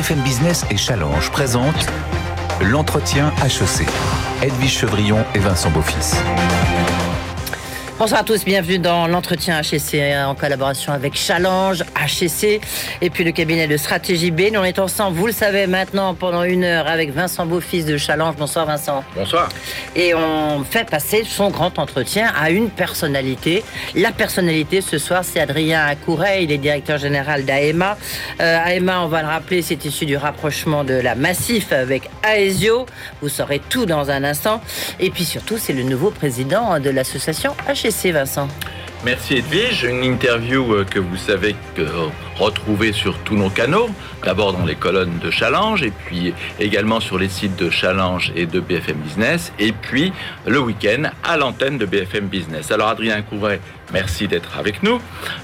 BFM Business et Challenge présentent l'entretien HEC. Edwige Chevrillon et Vincent Beaufils. Bonsoir à tous, bienvenue dans l'entretien HEC en collaboration avec Challenge, HEC et puis le cabinet de stratégie B. Nous on est ensemble, vous le savez maintenant, pendant une heure avec Vincent Beaufils de Challenge. Bonsoir Vincent. Bonsoir. Et on fait passer son grand entretien à une personnalité. La personnalité ce soir, c'est Adrien Accouret, il est directeur général d'AEMA. Euh, AEMA, on va le rappeler, c'est issu du rapprochement de la Massif avec Aesio. Vous saurez tout dans un instant. Et puis surtout, c'est le nouveau président de l'association HEC. Vincent. Merci Edwige. Une interview euh, que vous savez que retrouver sur tous nos canaux. D'abord dans les colonnes de Challenge et puis également sur les sites de Challenge et de BFM Business. Et puis le week-end à l'antenne de BFM Business. Alors Adrien Couvret, merci d'être avec nous.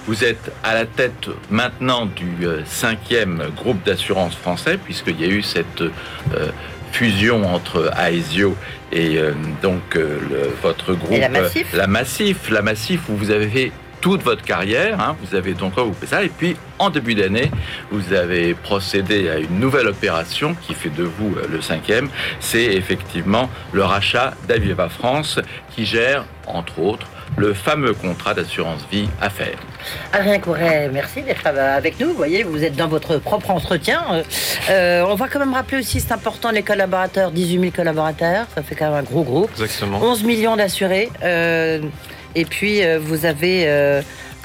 Vous êtes à la tête maintenant du euh, cinquième groupe d'assurance français puisqu'il y a eu cette euh, fusion entre Aesio et euh, donc euh, votre groupe, la Massif. la Massif, la Massif où vous avez fait toute votre carrière, hein, vous avez donc vous ça, et puis en début d'année, vous avez procédé à une nouvelle opération qui fait de vous euh, le cinquième, c'est effectivement le rachat d'Aviva France qui gère entre autres le fameux contrat d'assurance vie à faire. Adrien Couret, merci d'être avec nous. Vous voyez, vous êtes dans votre propre entretien. Euh, euh, on va quand même rappeler aussi, c'est important, les collaborateurs, 18 000 collaborateurs, ça fait quand même un gros groupe. Exactement. 11 millions d'assurés. Euh, et puis, vous avez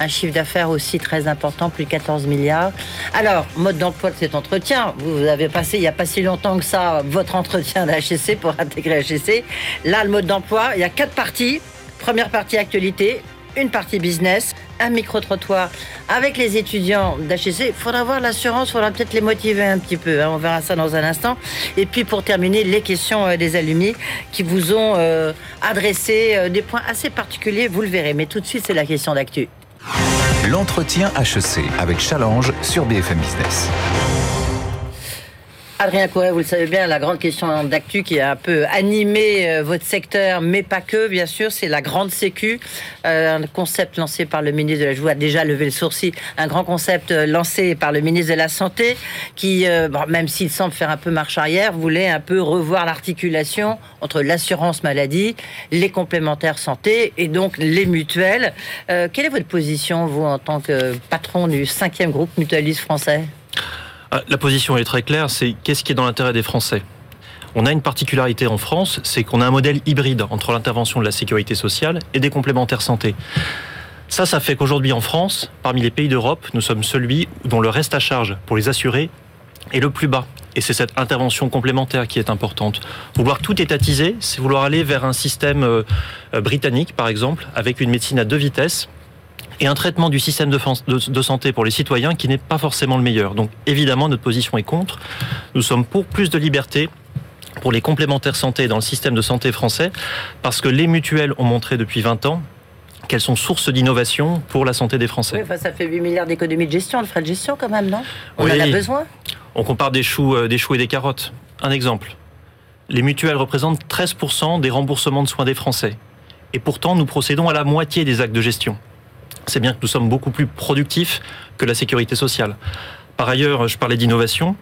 un chiffre d'affaires aussi très important, plus de 14 milliards. Alors, mode d'emploi de cet entretien, vous avez passé, il n'y a pas si longtemps que ça, votre entretien d'HSC pour intégrer HSC. Là, le mode d'emploi, il y a quatre parties. Première partie actualité, une partie business, un micro-trottoir avec les étudiants d'HEC. Il faudra voir l'assurance, il faudra peut-être les motiver un petit peu. Hein. on verra ça dans un instant. Et puis pour terminer, les questions euh, des alumni qui vous ont euh, adressé euh, des points assez particuliers, vous le verrez. Mais tout de suite, c'est la question d'actu. L'entretien HEC avec Challenge sur BFM Business. Adrien Couret, vous le savez bien, la grande question d'actu qui a un peu animé euh, votre secteur, mais pas que, bien sûr, c'est la grande sécu, euh, un concept lancé par le ministre de la... Je a déjà levé le sourcil, un grand concept euh, lancé par le ministre de la Santé, qui, même s'il semble faire un peu marche arrière, voulait un peu revoir l'articulation entre l'assurance maladie, les complémentaires santé et donc les mutuelles. quelle est votre position, vous, en tant que patron du cinquième groupe mutualiste français? La position est très claire, c'est qu'est-ce qui est dans l'intérêt des Français? On a une particularité en France, c'est qu'on a un modèle hybride entre l'intervention de la sécurité sociale et des complémentaires santé. Ça, ça fait qu'aujourd'hui en France, parmi les pays d'Europe, nous sommes celui dont le reste à charge pour les assurés est le plus bas. Et c'est cette intervention complémentaire qui est importante. Vouloir tout étatiser, c'est vouloir aller vers un système euh, britannique, par exemple, avec une médecine à deux vitesses, et un traitement du système de, santé pour les citoyens qui n'est pas forcément le meilleur. Donc évidemment, notre position est contre. Nous sommes pour plus de liberté pour les complémentaires santé dans le système de santé français, parce que les mutuelles ont montré depuis 20 ans qu'elles sont source d'innovation pour la santé des Français. Oui, ça fait 8 milliards d'économies de gestion, le frais de gestion quand même, non? On en a besoin? On compare des choux, euh, des choux et des carottes. Un exemple. Les mutuelles représentent 13% des remboursements de soins des Français. Et pourtant, nous procédons à la moitié des actes de gestion c'est bien que nous sommes beaucoup plus productifs que la sécurité sociale. Par ailleurs, je parlais d'innovation.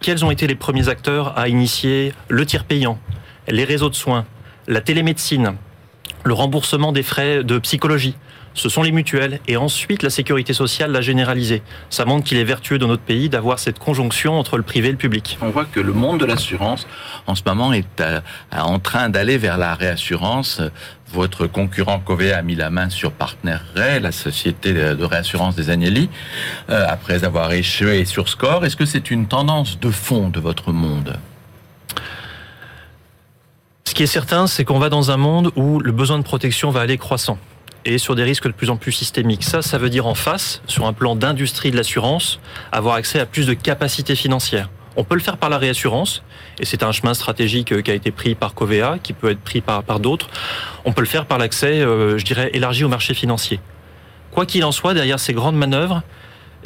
Quels ont été les premiers acteurs à initier le tir payant, les réseaux de soins, la télémédecine, le remboursement des frais de psychologie? Ce sont les mutuelles et ensuite la sécurité sociale l'a généralisée. Ça montre qu'il est vertueux dans notre pays d'avoir cette conjonction entre le privé et le public. On voit que le monde de l'assurance en ce moment est en train d'aller vers la réassurance votre concurrent Covea a mis la main sur Partner Ray, la société de réassurance des Agnelli, euh, après avoir échoué sur Score. Est-ce que c'est une tendance de fond de votre monde? Ce qui est certain, c'est qu'on va dans un monde où le besoin de protection va aller croissant et sur des risques de plus en plus systémiques. Ça, ça veut dire en face, sur un plan d'industrie de l'assurance, avoir accès à plus de capacités financières. On peut le faire par la réassurance, et c'est un chemin stratégique euh, qui a été pris par Covea, qui peut être pris par, d'autres. On peut le faire par l'accès, euh, je dirais, élargi au marché financier. Quoi qu'il en soit, derrière ces grandes manœuvres,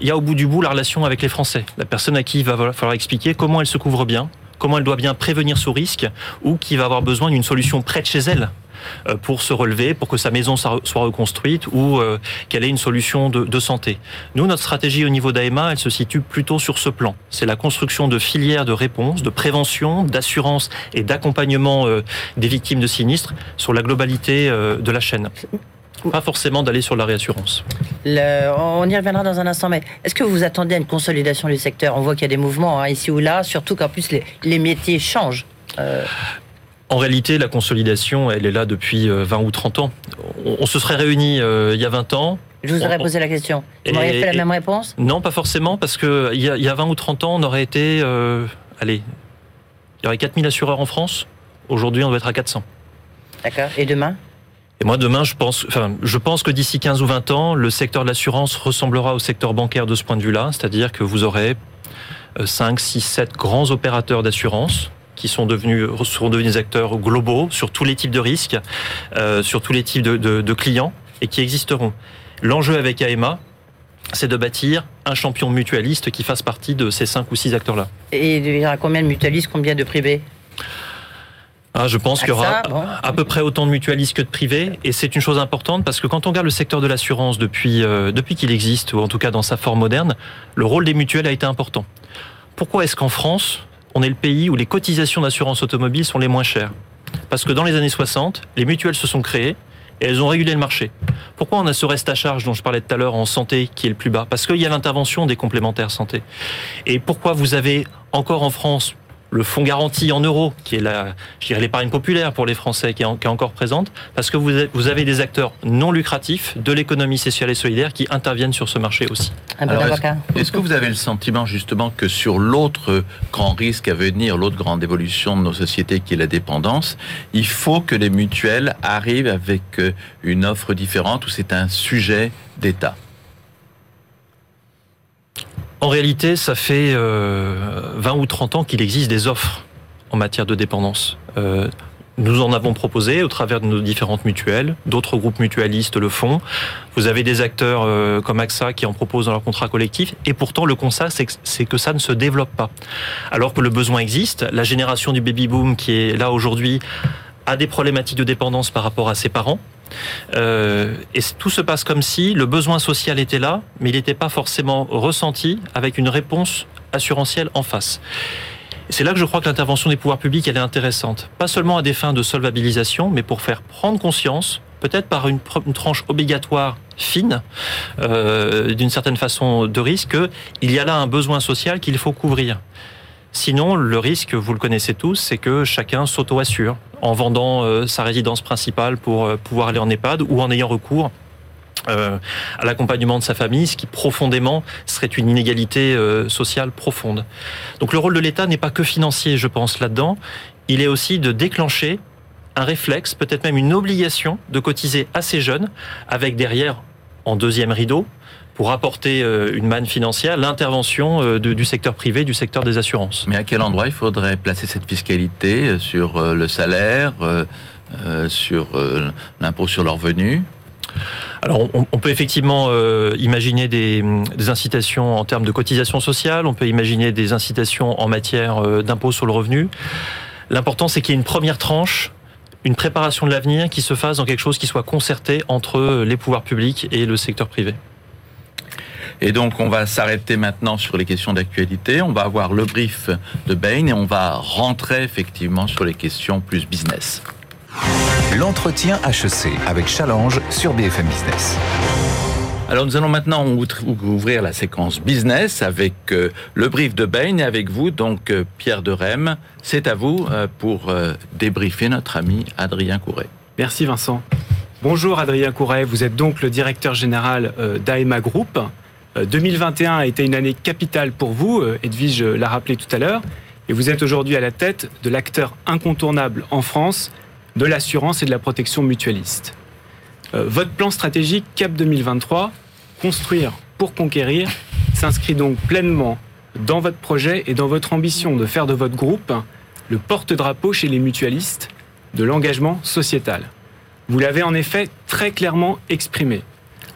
il y a au bout du bout la relation avec les Français. La personne à qui il va falloir expliquer comment elle se couvre bien, comment elle doit bien prévenir ce risque, ou qui va avoir besoin d'une solution près de chez elle pour se relever, pour que sa maison soit reconstruite ou euh, qu'elle ait une solution de, santé. Nous, notre stratégie au niveau d'AEMA, elle se situe plutôt sur ce plan. C'est la construction de filières de réponse, de prévention, d'assurance et d'accompagnement des victimes de sinistres sur la globalité de la chaîne pas forcément d'aller sur la réassurance. on y reviendra dans un instant, mais est-ce que vous attendez à une consolidation du secteur? On voit qu'il y a des mouvements hein, ici ou là, surtout qu'en plus les, métiers changent. Euh. En réalité, la consolidation, elle est là depuis 20 euh, ou 30 ans. On, se serait réunis euh, il y a 20 ans. Je vous aurais posé la question. Vous m'auriez fait la même réponse Non, pas forcément, parce qu'il y, a, y a 20 ou 30 ans, on aurait été... allez, il y aurait 4000 assureurs en France. Aujourd'hui, on doit être à 400. D'accord. Et demain et moi, demain, je pense, enfin, je pense que d'ici 15 ou 20 ans, le secteur de l'assurance ressemblera au secteur bancaire de ce point de vue-là. C'est-à-dire que vous aurez 5, 6, 7 grands opérateurs d'assurance qui sont devenus, seront devenus des acteurs globaux sur tous les types de risques, euh, sur tous les types de, de clients et qui existeront. L'enjeu avec AEMA, c'est de bâtir un champion mutualiste qui fasse partie de ces 5 ou 6 acteurs-là. Et il y aura combien de mutualistes, combien de privés? Ah, je pense qu'il y aura à peu près autant de mutualistes que de privés. Et c'est une chose importante parce que quand on regarde le secteur de l'assurance depuis, euh, depuis qu'il existe, ou en tout cas dans sa forme moderne, le rôle des mutuelles a été important. Pourquoi est-ce qu'en France, on est le pays où les cotisations d'assurance automobile sont les moins chères Parce que dans les années 60, les mutuelles se sont créées et elles ont régulé le marché. Pourquoi on a ce reste à charge dont je parlais tout à l'heure en santé qui est le plus bas? Parce qu'il y a l'intervention des complémentaires santé. Et pourquoi vous avez encore en France le fonds garanti en euros, qui est la, je dirais l'épargne populaire pour les Français, qui est, encore présente, parce que vous avez, des acteurs non lucratifs de l'économie sociale et solidaire qui interviennent sur ce marché aussi. Est-ce que vous avez le sentiment justement que sur l'autre grand risque à venir, l'autre grande évolution de nos sociétés qui est la dépendance, il faut que les mutuelles arrivent avec euh, une offre différente ou c'est un sujet d'État? En réalité, ça fait 20 euh, ou 30 ans qu'il existe des offres en matière de dépendance. Euh, nous en avons proposé au travers de nos différentes mutuelles. D'autres groupes mutualistes le font. Vous avez des acteurs euh, comme AXA qui en proposent dans leur contrat collectif. Et pourtant, le constat, c'est que ça ne se développe pas. Alors que le besoin existe. La génération du baby boom qui est là aujourd'hui a des problématiques de dépendance par rapport à ses parents. Euh, et tout se passe comme si le besoin social était là, mais il n'était pas forcément ressenti avec une réponse assurantielle en face. C'est là que je crois que l'intervention des pouvoirs publics est intéressante, pas seulement à des fins de solvabilisation, mais pour faire prendre conscience, peut-être par une, tranche obligatoire fine, euh, d'une certaine façon de risque, qu'il y a là un besoin social qu'il faut couvrir. Sinon, le risque, vous le connaissez tous, c'est que chacun s'auto-assure en vendant euh, sa résidence principale pour euh, pouvoir aller en EHPAD ou en ayant recours euh, à l'accompagnement de sa famille, ce qui profondément serait une inégalité sociale profonde. Donc le rôle de l'État n'est pas que financier, je pense, là-dedans. Il est aussi de déclencher un réflexe, peut-être même une obligation de cotiser assez jeunes, avec derrière, en deuxième rideau, pour apporter euh, une manne financière, l'intervention euh, du secteur privé, du secteur des assurances. Mais à quel endroit il faudrait placer cette fiscalité euh, sur le salaire, sur l'impôt sur leurs revenus alors, on, peut effectivement imaginer des, des, incitations en termes de cotisation sociale, on peut imaginer des incitations en matière d'impôt sur le revenu. L'important, c'est qu'il y ait une première tranche, une préparation de l'avenir qui se fasse dans quelque chose qui soit concerté entre les pouvoirs publics et le secteur privé. Et donc, on va s'arrêter maintenant sur les questions d'actualité. On va avoir le brief de Bain et on va rentrer effectivement sur les questions plus business. L'entretien HEC avec Challenge sur BFM Business. Alors nous allons maintenant ouvrir la séquence business avec euh, le brief de Bain et avec vous, donc euh, Pierre de Rem. C'est à vous euh, pour débriefer notre ami Adrien Couret. Merci Vincent. Bonjour Adrien Couret, vous êtes donc le directeur général d'AEMA Group. 2021 euh, a été une année capitale pour vous, euh, Edwige l'a rappelé tout à l'heure, et vous êtes aujourd'hui à la tête de l'acteur incontournable en France de l'assurance et de la protection mutualiste. Euh, votre plan stratégique CAP 2023, construire pour conquérir, s'inscrit donc pleinement dans votre projet et dans votre ambition de faire de votre groupe le porte-drapeau chez les mutualistes de l'engagement sociétal. Vous l'avez en effet très clairement exprimé.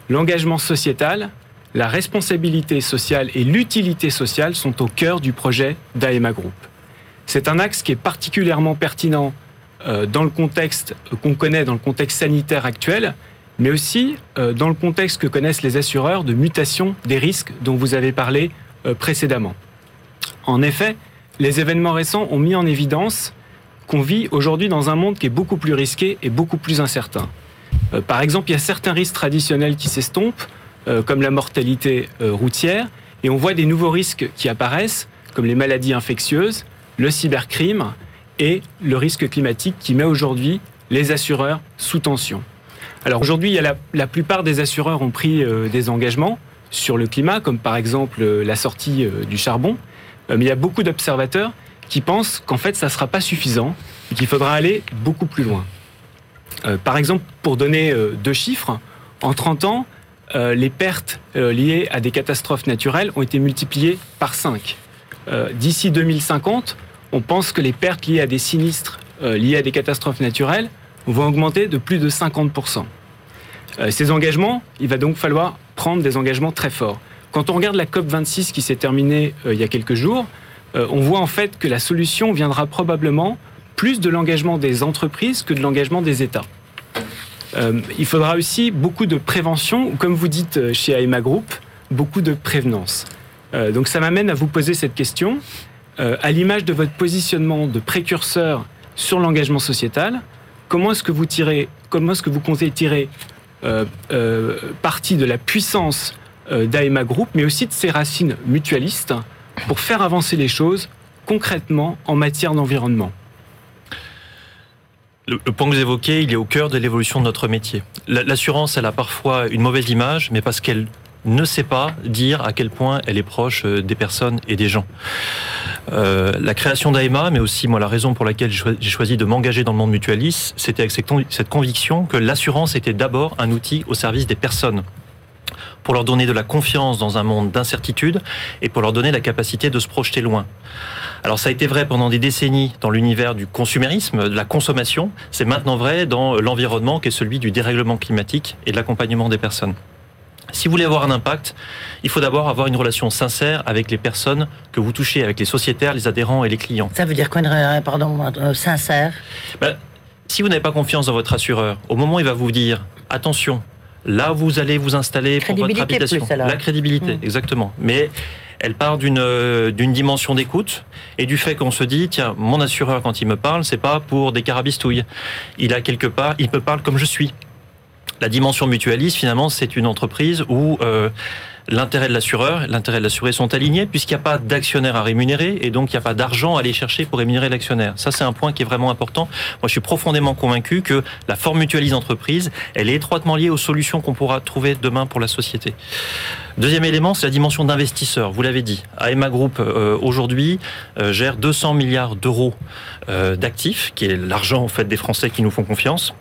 L'engagement sociétal, la responsabilité sociale et l'utilité sociale sont au cœur du projet d'AEMA Group. C'est un axe qui est particulièrement pertinent dans le contexte qu'on connaît, dans le contexte sanitaire actuel, mais aussi dans le contexte que connaissent les assureurs de mutation des risques dont vous avez parlé précédemment. En effet, les événements récents ont mis en évidence qu'on vit aujourd'hui dans un monde qui est beaucoup plus risqué et beaucoup plus incertain. Euh, par exemple, il y a certains risques traditionnels qui s'estompent, euh, comme la mortalité euh, routière, et on voit des nouveaux risques qui apparaissent, comme les maladies infectieuses, le cybercrime et le risque climatique qui met aujourd'hui les assureurs sous tension. Alors aujourd'hui, la, plupart des assureurs ont pris des engagements sur le climat, comme par exemple la sortie du charbon, mais il y a beaucoup d'observateurs qui pensent qu'en fait, ça ne sera pas suffisant et qu'il faudra aller beaucoup plus loin. Euh, par exemple, pour donner euh, deux chiffres, en 30 ans, euh, les pertes liées à des catastrophes naturelles ont été multipliées par 5. D'ici 2050, on pense que les pertes liées à des sinistres liés à des catastrophes naturelles vont augmenter de plus de 50%. ces engagements, il va donc falloir prendre des engagements très forts. Quand on regarde la COP26 qui s'est terminée il y a quelques jours, on voit en fait que la solution viendra probablement plus de l'engagement des entreprises que de l'engagement des États. Euh, il faudra aussi beaucoup de prévention, comme vous dites euh, chez AEMA Group, beaucoup de prévenance. Euh, donc ça m'amène à vous poser cette question. à l'image de votre positionnement de précurseur sur l'engagement sociétal, comment est-ce que vous tirez, comment est-ce que vous comptez tirer parti de la puissance d'AEMA Group, mais aussi de ses racines mutualistes, pour faire avancer les choses concrètement en matière d'environnement? Le, point que vous évoquez, il est au cœur de l'évolution de notre métier. L'assurance, elle a parfois une mauvaise image, mais parce qu'elle ne sait pas dire à quel point elle est proche euh, des personnes et des gens. Euh, la création d'AEMA, mais aussi moi la raison pour laquelle j'ai choisi de m'engager dans le monde mutualiste, c'était avec cette conviction que l'assurance était d'abord un outil au service des personnes pour leur donner de la confiance dans un monde d'incertitude et pour leur donner la capacité de se projeter loin. Alors ça a été vrai pendant des décennies dans l'univers du consumérisme, de la consommation, c'est maintenant vrai dans l'environnement qui est celui du dérèglement climatique et de l'accompagnement des personnes. Si vous voulez avoir un impact, il faut d'abord avoir une relation sincère avec les personnes que vous touchez, avec les sociétaires, les adhérents et les clients. Ça veut dire quoi, pardon, euh, sincère? Ben, Si vous n'avez pas confiance dans votre assureur, au moment où il va vous dire attention, Là, vous allez vous installer pour votre habitation. la crédibilité, hmm. exactement. Mais elle part d'une euh, d'une dimension d'écoute et du fait qu'on se dit tiens mon assureur quand il me parle c'est pas pour des carabistouilles il a quelque part il me parle comme je suis la dimension mutualiste finalement c'est une entreprise où euh, l'intérêt de l'assureur, l'intérêt de l'assuré sont alignés puisqu'il n'y a pas d'actionnaire à rémunérer et donc il n'y a pas d'argent à aller chercher pour rémunérer l'actionnaire. Ça, c'est un point qui est vraiment important. Moi, je suis profondément convaincu que la forme mutualise entreprise, elle est étroitement liée aux solutions qu'on pourra trouver demain pour la société. Deuxième élément, c'est la dimension d'investisseur. Vous l'avez dit, AEMA Group euh, aujourd'hui euh, gère 200 milliards d'euros euh, d'actifs, qui est l'argent en fait des Français qui nous font confiance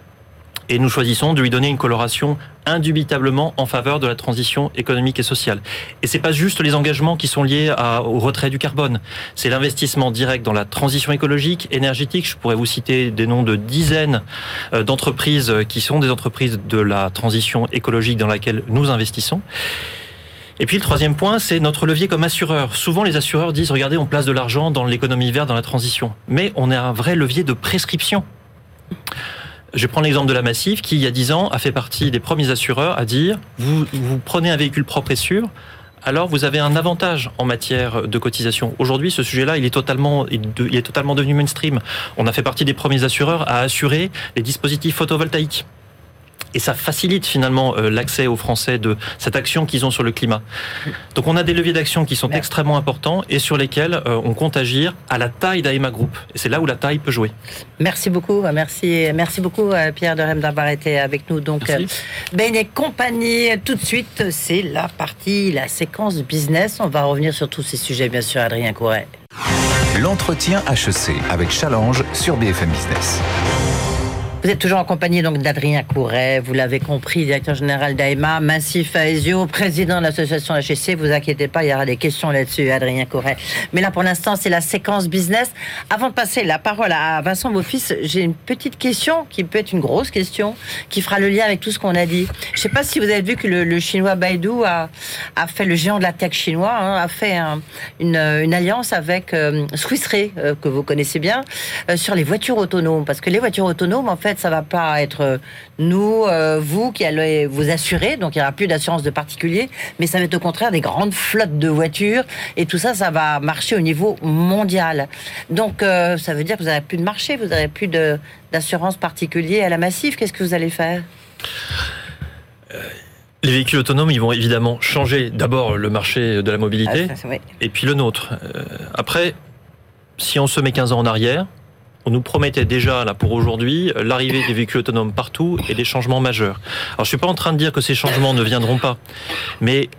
et nous choisissons de lui donner une coloration indubitablement en faveur de la transition économique et sociale. Et c'est pas juste les engagements qui sont liés au retrait du carbone, c'est l'investissement direct dans la transition écologique, énergétique. Je pourrais vous citer des noms de dizaines euh, d'entreprises qui sont des entreprises de la transition écologique dans laquelle nous investissons. Et puis le troisième point, c'est notre levier comme assureur. Souvent, les assureurs disent, regardez, on place de l'argent dans l'économie verte, dans la transition. Mais on a un vrai levier de prescription. Je prends l'exemple de la Massif qui, il y a 10 ans, a fait partie des premiers assureurs à dire vous, vous prenez un véhicule propre et sûr, alors vous avez un avantage en matière de cotisation. Aujourd'hui, ce sujet-là, il il est totalement devenu mainstream. On a fait partie des premiers assureurs à assurer les dispositifs photovoltaïques et ça facilite finalement euh, l'accès aux Français de cette action qu'ils ont sur le climat. Donc on a des leviers d'action qui sont extrêmement importants et sur lesquels euh, on compte agir à la taille d'AEMA Group. Et c'est là où la taille peut jouer. Merci beaucoup, merci, merci beaucoup Pierre de Rem d'avoir été avec nous. Donc Ben et compagnie, tout de suite, c'est la partie, la séquence business. On va revenir sur tous ces sujets, bien sûr, Adrien Couret. L'entretien HEC avec Challenge sur BFM Business. Vous êtes toujours en compagnie donc d'Adrien Couret, vous l'avez compris, directeur général d'AEMA, Massif Aesio, président de l'association HEC. Vous inquiétez pas, il y aura des questions là-dessus, Adrien Couret. Mais là, pour l'instant, c'est la séquence business. Avant de passer la parole à Vincent Beaufils, j'ai une petite question qui peut être une grosse question, qui fera le lien avec tout ce qu'on a dit. Je ne sais pas si vous avez vu que le, chinois Baidu a, fait, le géant de la tech chinois, hein, a fait une, alliance avec euh, Swiss euh, que vous connaissez bien, euh, sur les voitures autonomes. Parce que les voitures autonomes, en fait, ça va pas être euh, nous, euh, vous qui allez vous assurer, donc il n'y aura plus d'assurance de particuliers, mais ça va être au contraire des grandes flottes de voitures, et tout ça, ça va marcher au niveau mondial. Donc ça veut dire que vous n'aurez plus de marché, vous n'aurez plus d'assurance particulier à la massive. Qu'est-ce que vous allez faire? Les véhicules autonomes, ils vont évidemment changer d'abord le marché de la mobilité ah, et puis le nôtre. après, si on se met 15 ans en arrière, on nous promettait déjà là pour aujourd'hui l'arrivée des véhicules autonomes partout et des changements majeurs. Alors je suis pas en train de dire que ces changements ne viendront pas, mais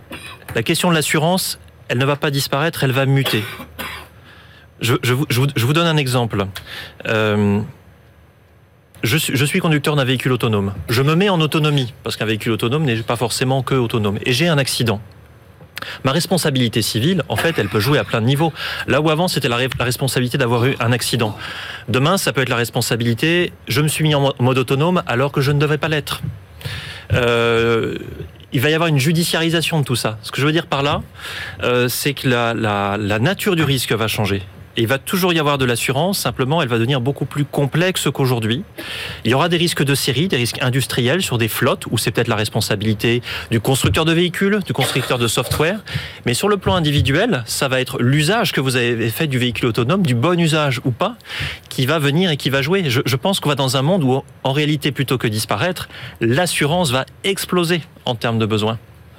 la question de l'assurance, elle ne va pas disparaître, elle va muter. Je, vous, donne un exemple. Euh, je suis, conducteur d'un véhicule autonome. Je me mets en autonomie, parce qu'un véhicule autonome n'est pas forcément que autonome. Et j'ai un accident. Ma responsabilité civile, en fait, elle peut jouer à plein de niveaux. Là où avant, c'était la, responsabilité d'avoir eu un accident. Demain, ça peut être la responsabilité, je me suis mis en mode autonome alors que je ne devais pas l'être. Euh, il va y avoir une judiciarisation de tout ça. Ce que je veux dire par là, euh, c'est que la nature du risque va changer il va toujours y avoir de l'assurance, simplement elle va devenir beaucoup plus complexe qu'aujourd'hui. Il y aura des risques de série, des risques industriels sur des flottes, où c'est peut-être la responsabilité du constructeur de véhicules, du constructeur de software. Mais sur le plan individuel, ça va être l'usage que vous avez fait du véhicule autonome, du bon usage ou pas, qui va venir et qui va jouer. Je, je pense qu'on va dans un monde où, en réalité, plutôt que disparaître, l'assurance va exploser en termes de besoins.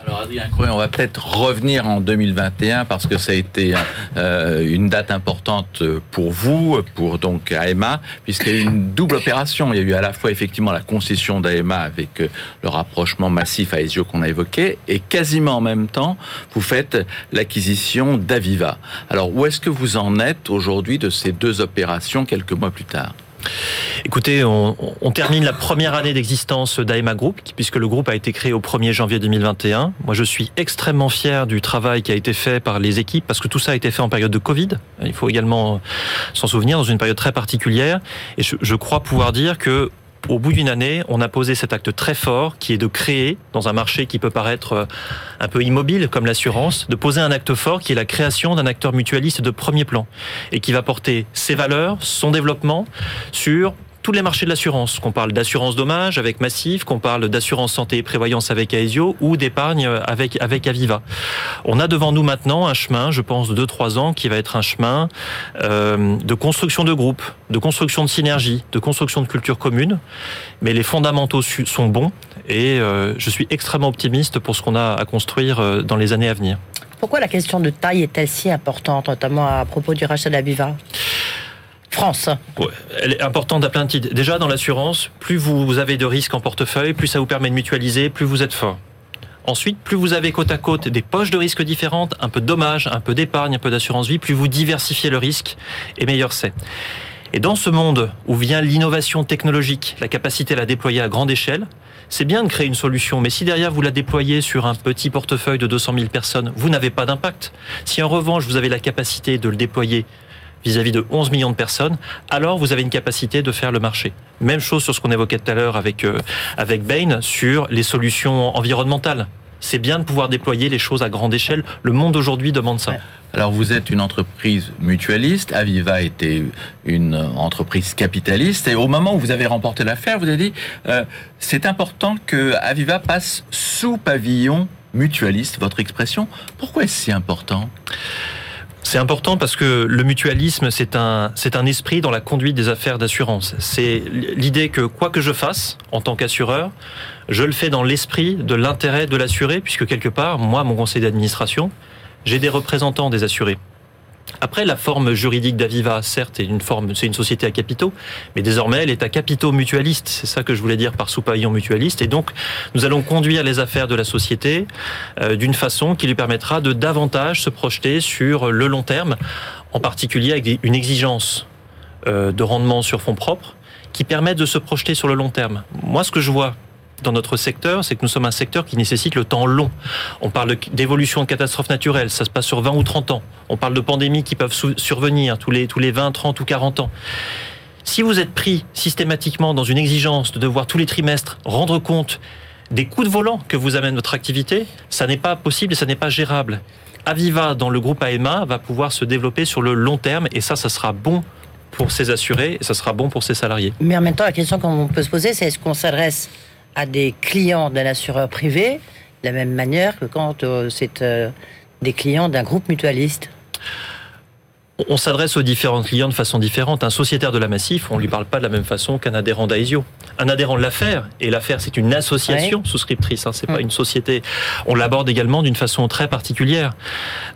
Alors on va peut-être revenir en 2021 parce que ça a été euh, une date importante pour vous, pour donc AEMA, puisqu'il y a eu une double opération. Il y a eu à la fois effectivement la concession d'AEMA avec euh, le rapprochement massif à Ezio qu'on a évoqué, et quasiment en même temps, vous faites l'acquisition d'Aviva. Alors où est-ce que vous en êtes aujourd'hui de ces deux opérations quelques mois plus tard? Écoutez, on, termine la première année d'existence d'AEMA Group, puisque le groupe a été créé au 1er janvier 2021. Moi, je suis extrêmement fier du travail qui a été fait par les équipes, parce que tout ça a été fait en période de Covid. Il faut également s'en souvenir, dans une période très particulière. Et je crois pouvoir dire que au bout d'une année, on a posé cet acte très fort qui est de créer, dans un marché qui peut paraître euh, un peu immobile comme l'assurance, de poser un acte fort qui est la création d'un acteur mutualiste de premier plan et qui va porter ses valeurs, son développement sur tous les marchés de l'assurance, qu'on parle d'assurance dommage avec Massif, qu'on parle d'assurance santé et prévoyance avec Aesio ou d'épargne avec, avec Aviva. On a devant nous maintenant un chemin, je pense, de 2-3 ans qui va être un chemin euh, de construction de groupe, de construction de synergie, de construction de culture commune. Mais les fondamentaux sont bons et euh, je suis extrêmement optimiste pour ce qu'on a à construire euh, dans les années à venir. Pourquoi la question de taille est-elle si importante, notamment à propos du rachat d'Aviva? France. elle est importante à. Déjà, dans l'assurance, plus vous avez de risques en portefeuille, plus ça vous permet de mutualiser, plus vous êtes fort. Ensuite, plus vous avez côte à côte des poches de risques différentes, un peu de dommages, un peu d'épargne, un peu d'assurance vie, plus vous diversifiez le risque et meilleur c'est. Et dans ce monde où vient l'innovation technologique, la capacité à la déployer à grande échelle, c'est bien de créer une solution, mais si derrière vous la déployez sur un petit portefeuille de 200 000 personnes, vous n'avez pas d'impact. Si en revanche vous avez la capacité de le déployer vis-à-vis de 11 millions de personnes, alors vous avez une capacité de faire le marché. Même chose sur ce qu'on évoquait tout à l'heure avec, euh, avec Bain sur les solutions environnementales. C'est bien de pouvoir déployer les choses à grande échelle. Le monde aujourd'hui demande ça. Alors vous êtes une entreprise mutualiste, Aviva était une entreprise capitaliste, et au moment où vous avez remporté l'affaire, vous avez dit euh, c'est important que Aviva passe sous pavillon mutualiste, votre expression. Pourquoi est-ce si important? C'est important parce que le mutualisme, c'est un, c'est un esprit dans la conduite des affaires d'assurance. C'est l'idée que quoi que je fasse en tant qu'assureur, je le fais dans l'esprit de l'intérêt de l'assuré, puisque quelque part, moi, mon conseil d'administration, j'ai des représentants des assurés. Après, la forme juridique d'Aviva, certes, est une forme, c'est une société à capitaux, mais désormais, elle est à capitaux mutualistes. C'est ça que je voulais dire par sous-pavillon mutualiste. Et donc, nous allons conduire les affaires de la société euh, d'une façon qui lui permettra de davantage se projeter sur le long terme, en particulier avec une exigence euh, de rendement sur fonds propres qui permettent de se projeter sur le long terme. Moi, ce que je vois dans notre secteur, c'est que nous sommes un secteur qui nécessite le temps long. On parle d'évolution de catastrophes naturelles, ça se passe sur 20 ou 30 ans. On parle de pandémies qui peuvent survenir tous les, tous les 20, 30 ou 40 ans. Si vous êtes pris systématiquement dans une exigence de devoir tous les trimestres rendre compte des coups de volant que vous amène votre activité, ça n'est pas possible et ça n'est pas gérable. Aviva, dans le groupe AMA, va pouvoir se développer sur le long terme et ça, ça sera bon pour ses assurés et ça sera bon pour ses salariés. Mais en même temps, la question qu'on peut se poser, c'est est-ce qu'on s'adresse à des clients d'un assureur privé de la même manière que quand euh, c'est euh, des clients d'un groupe mutualiste on s'adresse aux différents clients de façon différente. Un sociétaire de la Massif, on ne lui parle pas de la même façon qu'un adhérent d'Aesio. Un adhérent de l'affaire, et l'affaire c'est une association souscriptrice, hein, c'est pas une société. On l'aborde également d'une façon très particulière.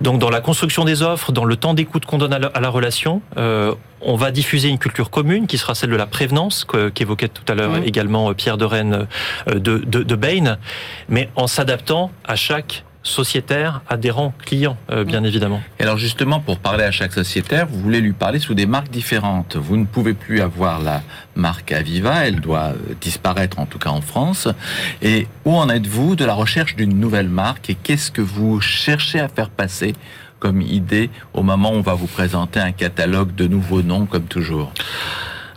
Donc dans la construction des offres, dans le temps d'écoute qu'on donne à la, relation, euh, on va diffuser une culture commune qui sera celle de la prévenance qu'évoquait tout à l'heure également euh, Pierre de Rennes euh, de, de, de Bain, mais en s'adaptant à chaque sociétaire, adhérent, client, euh, bien évidemment. Et alors justement, pour parler à chaque sociétaire, vous voulez lui parler sous des marques différentes. Vous ne pouvez plus avoir la marque Aviva, elle doit euh, disparaître en tout cas en France. Et où en êtes-vous de la recherche d'une nouvelle marque et qu'est-ce que vous cherchez à faire passer comme idée au moment où on va vous présenter un catalogue de nouveaux noms comme toujours?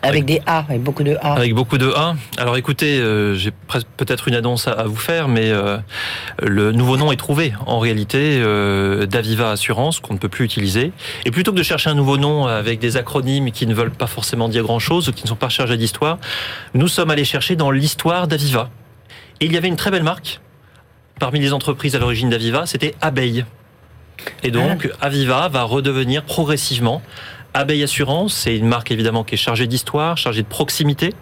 Avec des A, avec beaucoup de A. Avec beaucoup de A. Alors écoutez, euh, j'ai peut-être une annonce à, vous faire, mais euh, le nouveau nom est trouvé. En réalité, euh, d'Aviva Assurance, qu'on ne peut plus utiliser. Et plutôt que de chercher un nouveau nom avec des acronymes qui ne veulent pas forcément dire grand-chose, ou qui ne sont pas chargés d'histoire, nous sommes allés chercher dans l'histoire d'Aviva. Et il y avait une très belle marque, parmi les entreprises à l'origine d'Aviva, c'était Abeille. Et donc, ah. Aviva va redevenir progressivement Abeille Assurance, c'est une marque évidemment qui est chargée d'histoire, chargée de proximité.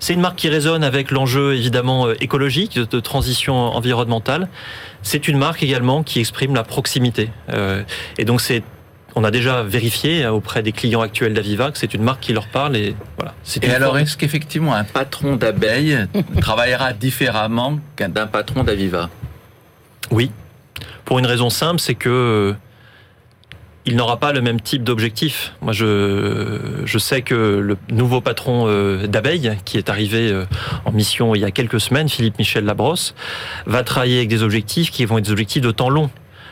C'est une marque qui résonne avec l'enjeu évidemment euh, écologique, de transition environnementale. C'est une marque également qui exprime la proximité. Euh, et donc c'est on a déjà vérifié euh, auprès des clients actuels d'Aviva que c'est une marque qui leur parle et voilà. Et alors, est-ce qu'effectivement un patron d'abeille travaillera différemment d'un patron d'Aviva? Oui, pour une raison simple, c'est que il n'aura pas le même type d'objectif. Moi, je, sais que le nouveau patron euh, d'Abeille, qui est arrivé euh, en mission il y a quelques semaines, Philippe Michel Labrosse, va travailler avec des objectifs qui vont être des objectifs de temps long.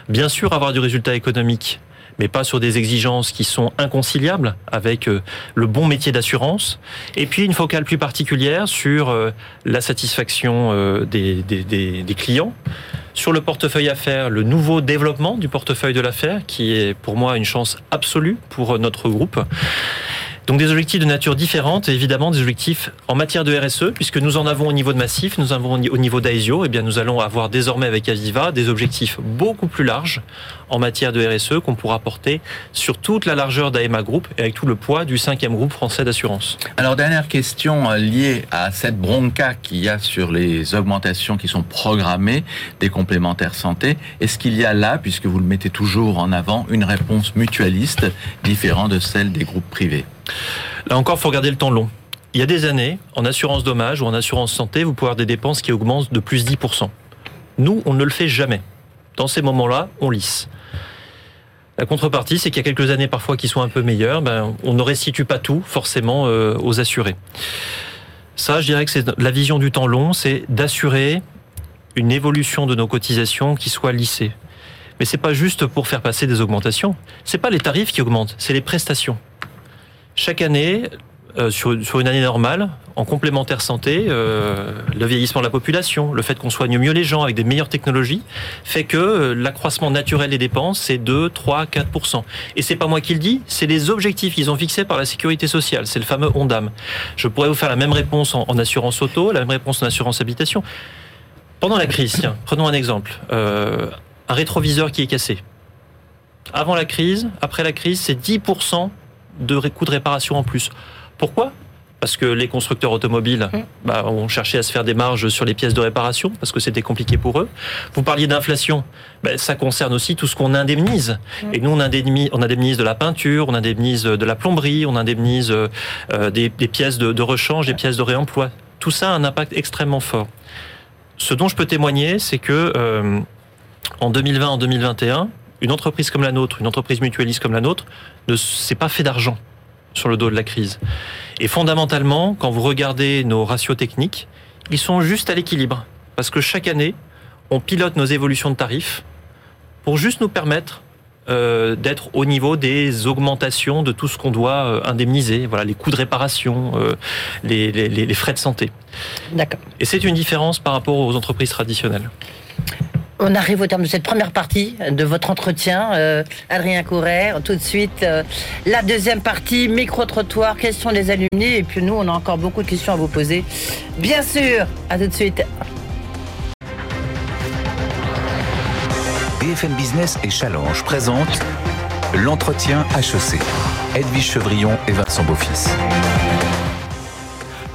Bien sûr, avoir du résultat économique, mais pas sur des exigences qui sont inconciliables avec euh, le bon métier d'assurance. Et puis une focale plus particulière sur la satisfaction des, des, clients sur le portefeuille affaires, le nouveau développement du portefeuille de l'affaire, qui est pour moi une chance absolue pour notre groupe. Donc des objectifs de nature différente évidemment des objectifs en matière de RSE, puisque nous en avons au niveau de Massif, nous avons au niveau d'Aesio, et eh bien nous allons avoir désormais avec Aviva des objectifs beaucoup plus larges en matière de RSE qu'on pourra porter sur toute la largeur d'AEMA Group et avec tout le poids du cinquième groupe français d'assurance. Alors dernière question euh, liée à cette bronca qu'il y a sur les augmentations qui sont programmées des complémentaires santé. Est-ce qu'il y a là, puisque vous le mettez toujours en avant, une réponse mutualiste différente de celle des groupes privés? Là encore, il faut regarder le temps long. Il y a des années, en assurance dommage ou en assurance santé, vous pouvez avoir des dépenses qui augmentent de plus 10%. Nous, on ne le fait jamais. Dans ces moments-là, on lisse. La contrepartie, c'est qu'il y a quelques années parfois qui sont un peu meilleures, ben, on ne restitue pas tout forcément euh, aux assurés. Ça, je dirais que c'est la vision du temps long, c'est d'assurer une évolution de nos cotisations qui soit lissée. Mais c'est pas juste pour faire passer des augmentations. C'est pas les tarifs qui augmentent, c'est les prestations. Chaque année, euh, sur, une année normale, en complémentaire santé, euh, le vieillissement de la population, le fait qu'on soigne mieux les gens avec des meilleures technologies, fait que euh, l'accroissement naturel des dépenses, c'est 2, 3, 4%. Et c'est pas moi qui le dis, c'est les objectifs qu'ils ont fixés par la sécurité sociale. C'est le fameux ONDAM. Je pourrais vous faire la même réponse en, assurance auto, la même réponse en assurance habitation. Pendant la crise, tiens, prenons un exemple. un rétroviseur qui est cassé. Avant la crise, après la crise, c'est 10% de coûts de réparation en plus. Pourquoi? Parce que les constructeurs automobiles mmh. bah, ont cherché à se faire des marges sur les pièces de réparation parce que c'était compliqué pour eux. Vous parliez d'inflation, bah, ça concerne aussi tout ce qu'on indemnise. Mmh. Et nous, on indemnise, on indemnise de la peinture, on indemnise de la plomberie, on indemnise euh, des, pièces de, rechange, des pièces de réemploi. Tout ça a un impact extrêmement fort. Ce dont je peux témoigner, c'est que euh, en 2020, en 2021, une entreprise comme la nôtre, une entreprise mutualiste comme la nôtre, ne s'est pas fait d'argent sur le dos de la crise. Et fondamentalement, quand vous regardez nos ratios techniques, ils sont juste à l'équilibre. Parce que chaque année, on pilote nos évolutions de tarifs pour juste nous permettre euh, d'être au niveau des augmentations de tout ce qu'on doit euh, indemniser, voilà, les coûts de réparation, euh, les, les, les, frais de santé. D'accord. Et c'est une différence par rapport aux entreprises traditionnelles. On arrive au terme de cette première partie de votre entretien. Euh, Adrien Couret, tout de suite, euh, la deuxième partie, micro-trottoir, questions des alumni. Et puis nous, on a encore beaucoup de questions à vous poser. Bien sûr, à tout de suite. BFM Business et Challenge présentent l'entretien HEC. Edwige Chevrillon et Vincent Beaufils.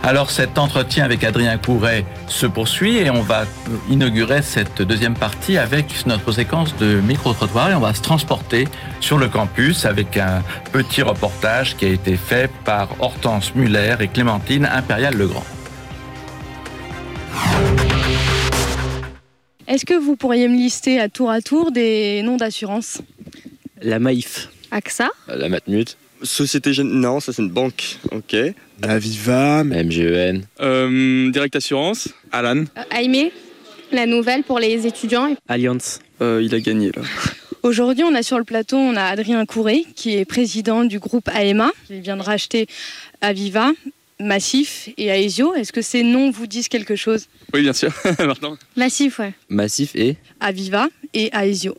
Alors cet entretien avec Adrien Couret se poursuit et on va inaugurer cette deuxième partie avec notre séquence de micro-trottoir et on va se transporter sur le campus avec un petit reportage qui a été fait par Hortense Muller et Clémentine Impérial-Legrand. Est-ce que vous pourriez me lister à tour à tour des noms d'assurance La Maïf. AXA? La Matmut. Société Générale. Non, ça c'est une banque. Ok. Aviva. MGEN. Euh, Direct Assurance. Alan. Euh, Aimé, la nouvelle pour les étudiants. Allianz. Euh, il a gagné là. Aujourd'hui, on a sur le plateau, on a Adrien Couré, qui est président du groupe AEMA. Il vient de racheter Aviva, Massif et Aesio. Est-ce que ces noms vous disent quelque chose? Oui, bien sûr. Maintenant. Massif, ouais. Massif et Aviva et Aesio.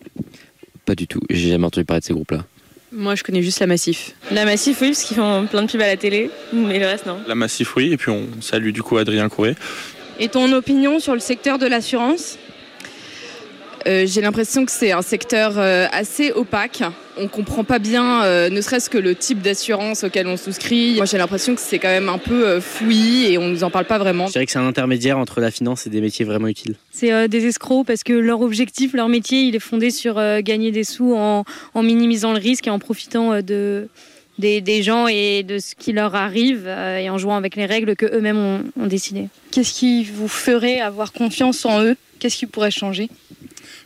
Pas du tout. J'ai jamais entendu parler de ces groupes-là. Moi, je connais juste la Massif. La Massif, oui, parce qu'ils font plein de pubs à la télé, mais le reste, non. La Massif, oui, et puis on salue du coup Adrien Couré. Et ton opinion sur le secteur de l'assurance? Euh, J'ai l'impression que c'est un secteur euh, assez opaque. On comprend pas bien, euh, ne serait-ce que le type d'assurance auquel on souscrit. Moi, j'ai l'impression que c'est quand même un peu euh, fouillis et on nous en parle pas vraiment. Je dirais que c'est un intermédiaire entre la finance et des métiers vraiment utiles. C'est euh, des escrocs parce que leur objectif, leur métier, il est fondé sur euh, gagner des sous en, en minimisant le risque et en profitant euh, de, des, des gens et de ce qui leur arrive euh, et en jouant avec les règles que eux-mêmes ont, ont décidées. Qu'est-ce qui vous ferait avoir confiance en eux? Qu'est-ce qui pourrait changer?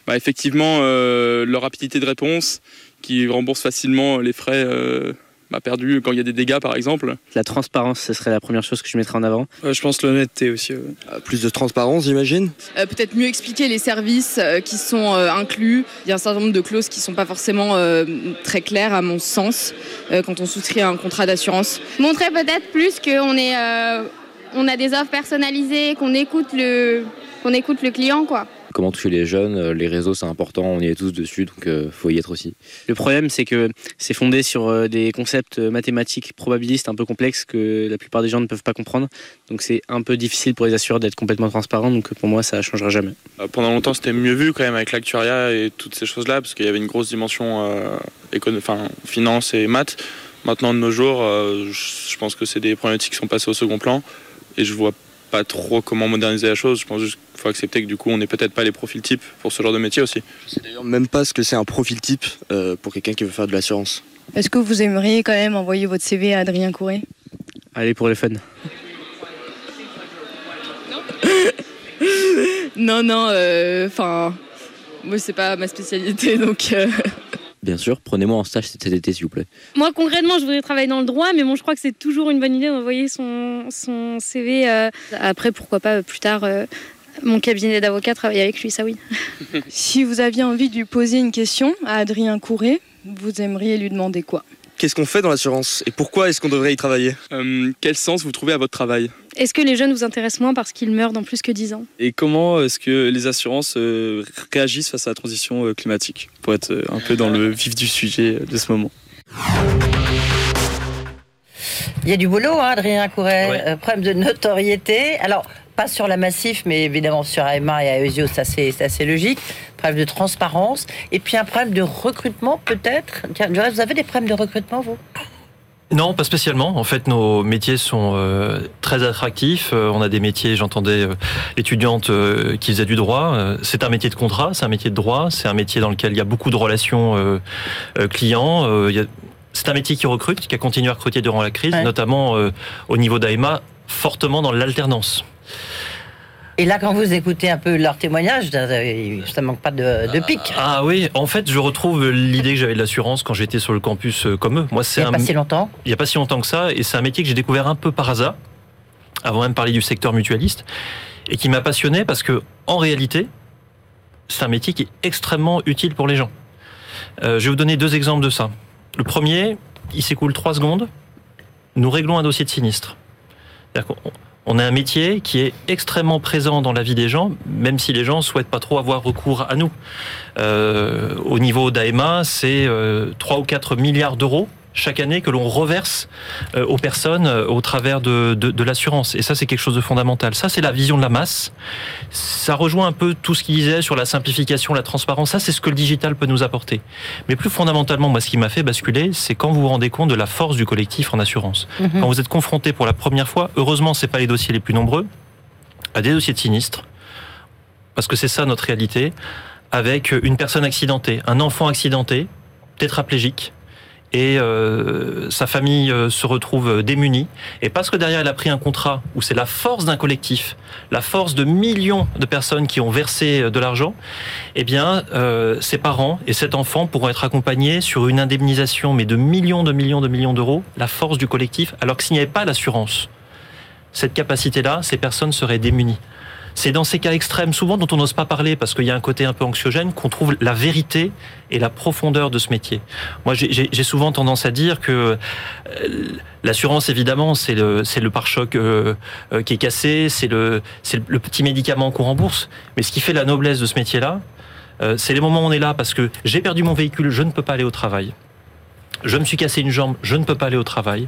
Bah, effectivement, euh, leur rapidité de réponse, qui rembourse facilement les frais euh, bah, perdus quand il y a des dégâts, par exemple. La transparence, ce serait la première chose que je mettrais en avant. je pense l'honnêteté aussi. Euh, plus de transparence, j'imagine. Euh, Peut-être mieux expliquer les services euh, qui sont euh, inclus. Il y a un certain nombre de clauses qui sont pas forcément euh, très claires, à mon sens, euh, quand on souscrit un contrat d'assurance. Montrer peut-être plus qu'on est, euh, on a des offres personnalisées, qu'on écoute le, qu'on écoute le client, quoi. Comment toucher les jeunes euh, Les réseaux, c'est important. On y est tous dessus, donc euh, faut y être aussi. Le problème, c'est que c'est fondé sur euh, des concepts mathématiques probabilistes un peu complexes que la plupart des gens ne peuvent pas comprendre. Donc c'est un peu difficile pour les assureurs d'être complètement transparents. Donc pour moi, ça ne changera jamais. Pendant longtemps, c'était mieux vu quand même avec l'actuariat et toutes ces choses-là, parce qu'il y avait une grosse dimension euh, finance et maths. Maintenant, de nos jours, euh, je pense que c'est des problématiques qui sont passées au second plan et je vois pas trop comment moderniser la chose. Je pense juste faut accepter que du coup, on n'est peut-être pas les profils types pour ce genre de métier aussi. Je sais d'ailleurs même pas ce que c'est un profil type euh, pour quelqu'un qui veut faire de l'assurance. Est-ce que vous aimeriez quand même envoyer votre CV à Adrien Couré Allez pour le fun. Non, non, enfin, moi, c'est pas ma spécialité, donc. euh, Bien sûr, prenez-moi en stage cet été, s'il vous plaît. Moi, concrètement, je voudrais travailler dans le droit, mais bon, je crois que c'est toujours une bonne idée d'envoyer son, son CV. euh, Après, pourquoi pas euh, plus tard, euh, mon cabinet d'avocat, travailler avec lui, ça oui. si vous aviez envie de lui poser une question à Adrien Couré, vous aimeriez lui demander quoi? Qu'est-ce qu'on fait dans l'assurance? Et pourquoi est-ce qu'on devrait y travailler? Euh, quel sens vous trouvez à votre travail? Est-ce que les jeunes vous intéressent moins parce qu'ils meurent dans plus que 10 ans? Et comment est-ce que les assurances euh, réagissent face à la transition euh, climatique Pour être un peu dans le vif du sujet de ce moment? Il y a du boulot, hein, Adrien Couret. Ouais. Euh, problème de notoriété. Alors, pas sur la Massif, mais évidemment sur AMA et Aesio, ça c'est assez logique. Problème de transparence. Et puis un problème de recrutement, peut-être. Vous avez des problèmes de recrutement, vous? Non, pas spécialement. En fait, nos métiers sont euh, très attractifs. Euh, on a des métiers, j'entendais euh, l'étudiante euh, qui faisait du droit. C'est un métier de contrat, c'est un métier de droit, c'est un métier dans lequel il y a beaucoup de relations clients. C'est un métier qui recrute, qui a continué à recruter durant la crise, Ouais. notamment au niveau d'AEMA, fortement dans l'alternance. Et là, quand vous écoutez un peu leur témoignage, ça manque pas de, de pic. Ah oui, en fait, je retrouve l'idée que j'avais de l'assurance quand j'étais sur le campus euh, comme eux. Moi, c'est il n'y a pas si longtemps. Il n'y a pas si longtemps que ça, et c'est un métier que j'ai découvert un peu par hasard, avant même de parler du secteur mutualiste, et qui m'a passionné parce que, en réalité, c'est un métier qui est extrêmement utile pour les gens. Euh, je vais vous donner deux exemples de ça. Le premier, il s'écoule trois secondes. Nous réglons un dossier de sinistre. On a un métier qui est extrêmement présent dans la vie des gens, même si les gens souhaitent pas trop avoir recours à nous. Euh, au niveau d'AEMA, c'est euh, 3 ou 4 milliards d'euros chaque année que l'on reverse euh, aux personnes euh, au travers de, de, l'assurance. Et ça, c'est quelque chose de fondamental. Ça, c'est la vision de la masse. Ça rejoint un peu tout ce qu'il disait sur la simplification, la transparence. Ça, c'est ce que le digital peut nous apporter. Mais plus fondamentalement, moi, ce qui m'a fait basculer, c'est quand vous vous rendez compte de la force du collectif en assurance. Mhm. Quand vous êtes confronté pour la première fois, heureusement, c'est pas les dossiers les plus nombreux, à des dossiers de sinistre, parce que c'est ça notre réalité, avec une personne accidentée, un enfant accidenté, tétraplégique, et euh, sa famille euh, se retrouve démunie. Et parce que derrière, elle a pris un contrat où c'est la force d'un collectif, la force de millions de personnes qui ont versé euh, de l'argent, eh bien, euh, ses parents et cet enfant pourront être accompagnés sur une indemnisation, mais de millions, de millions, de millions d'euros, la force du collectif, alors que s'il n'y avait pas l'assurance, cette capacité-là, ces personnes seraient démunies. C'est dans ces cas extrêmes, souvent dont on n'ose pas parler parce qu'il y a un côté un peu anxiogène, qu'on trouve la vérité et la profondeur de ce métier. Moi, j'ai souvent tendance à dire que euh, l'assurance, évidemment, c'est le, le pare-choc euh, euh, qui est cassé, c'est le, le petit médicament qu'on rembourse. Mais ce qui fait la noblesse de ce métier-là, c'est les moments où on est là parce que j'ai perdu mon véhicule, je ne peux pas aller au travail. Je me suis cassé une jambe, je ne peux pas aller au travail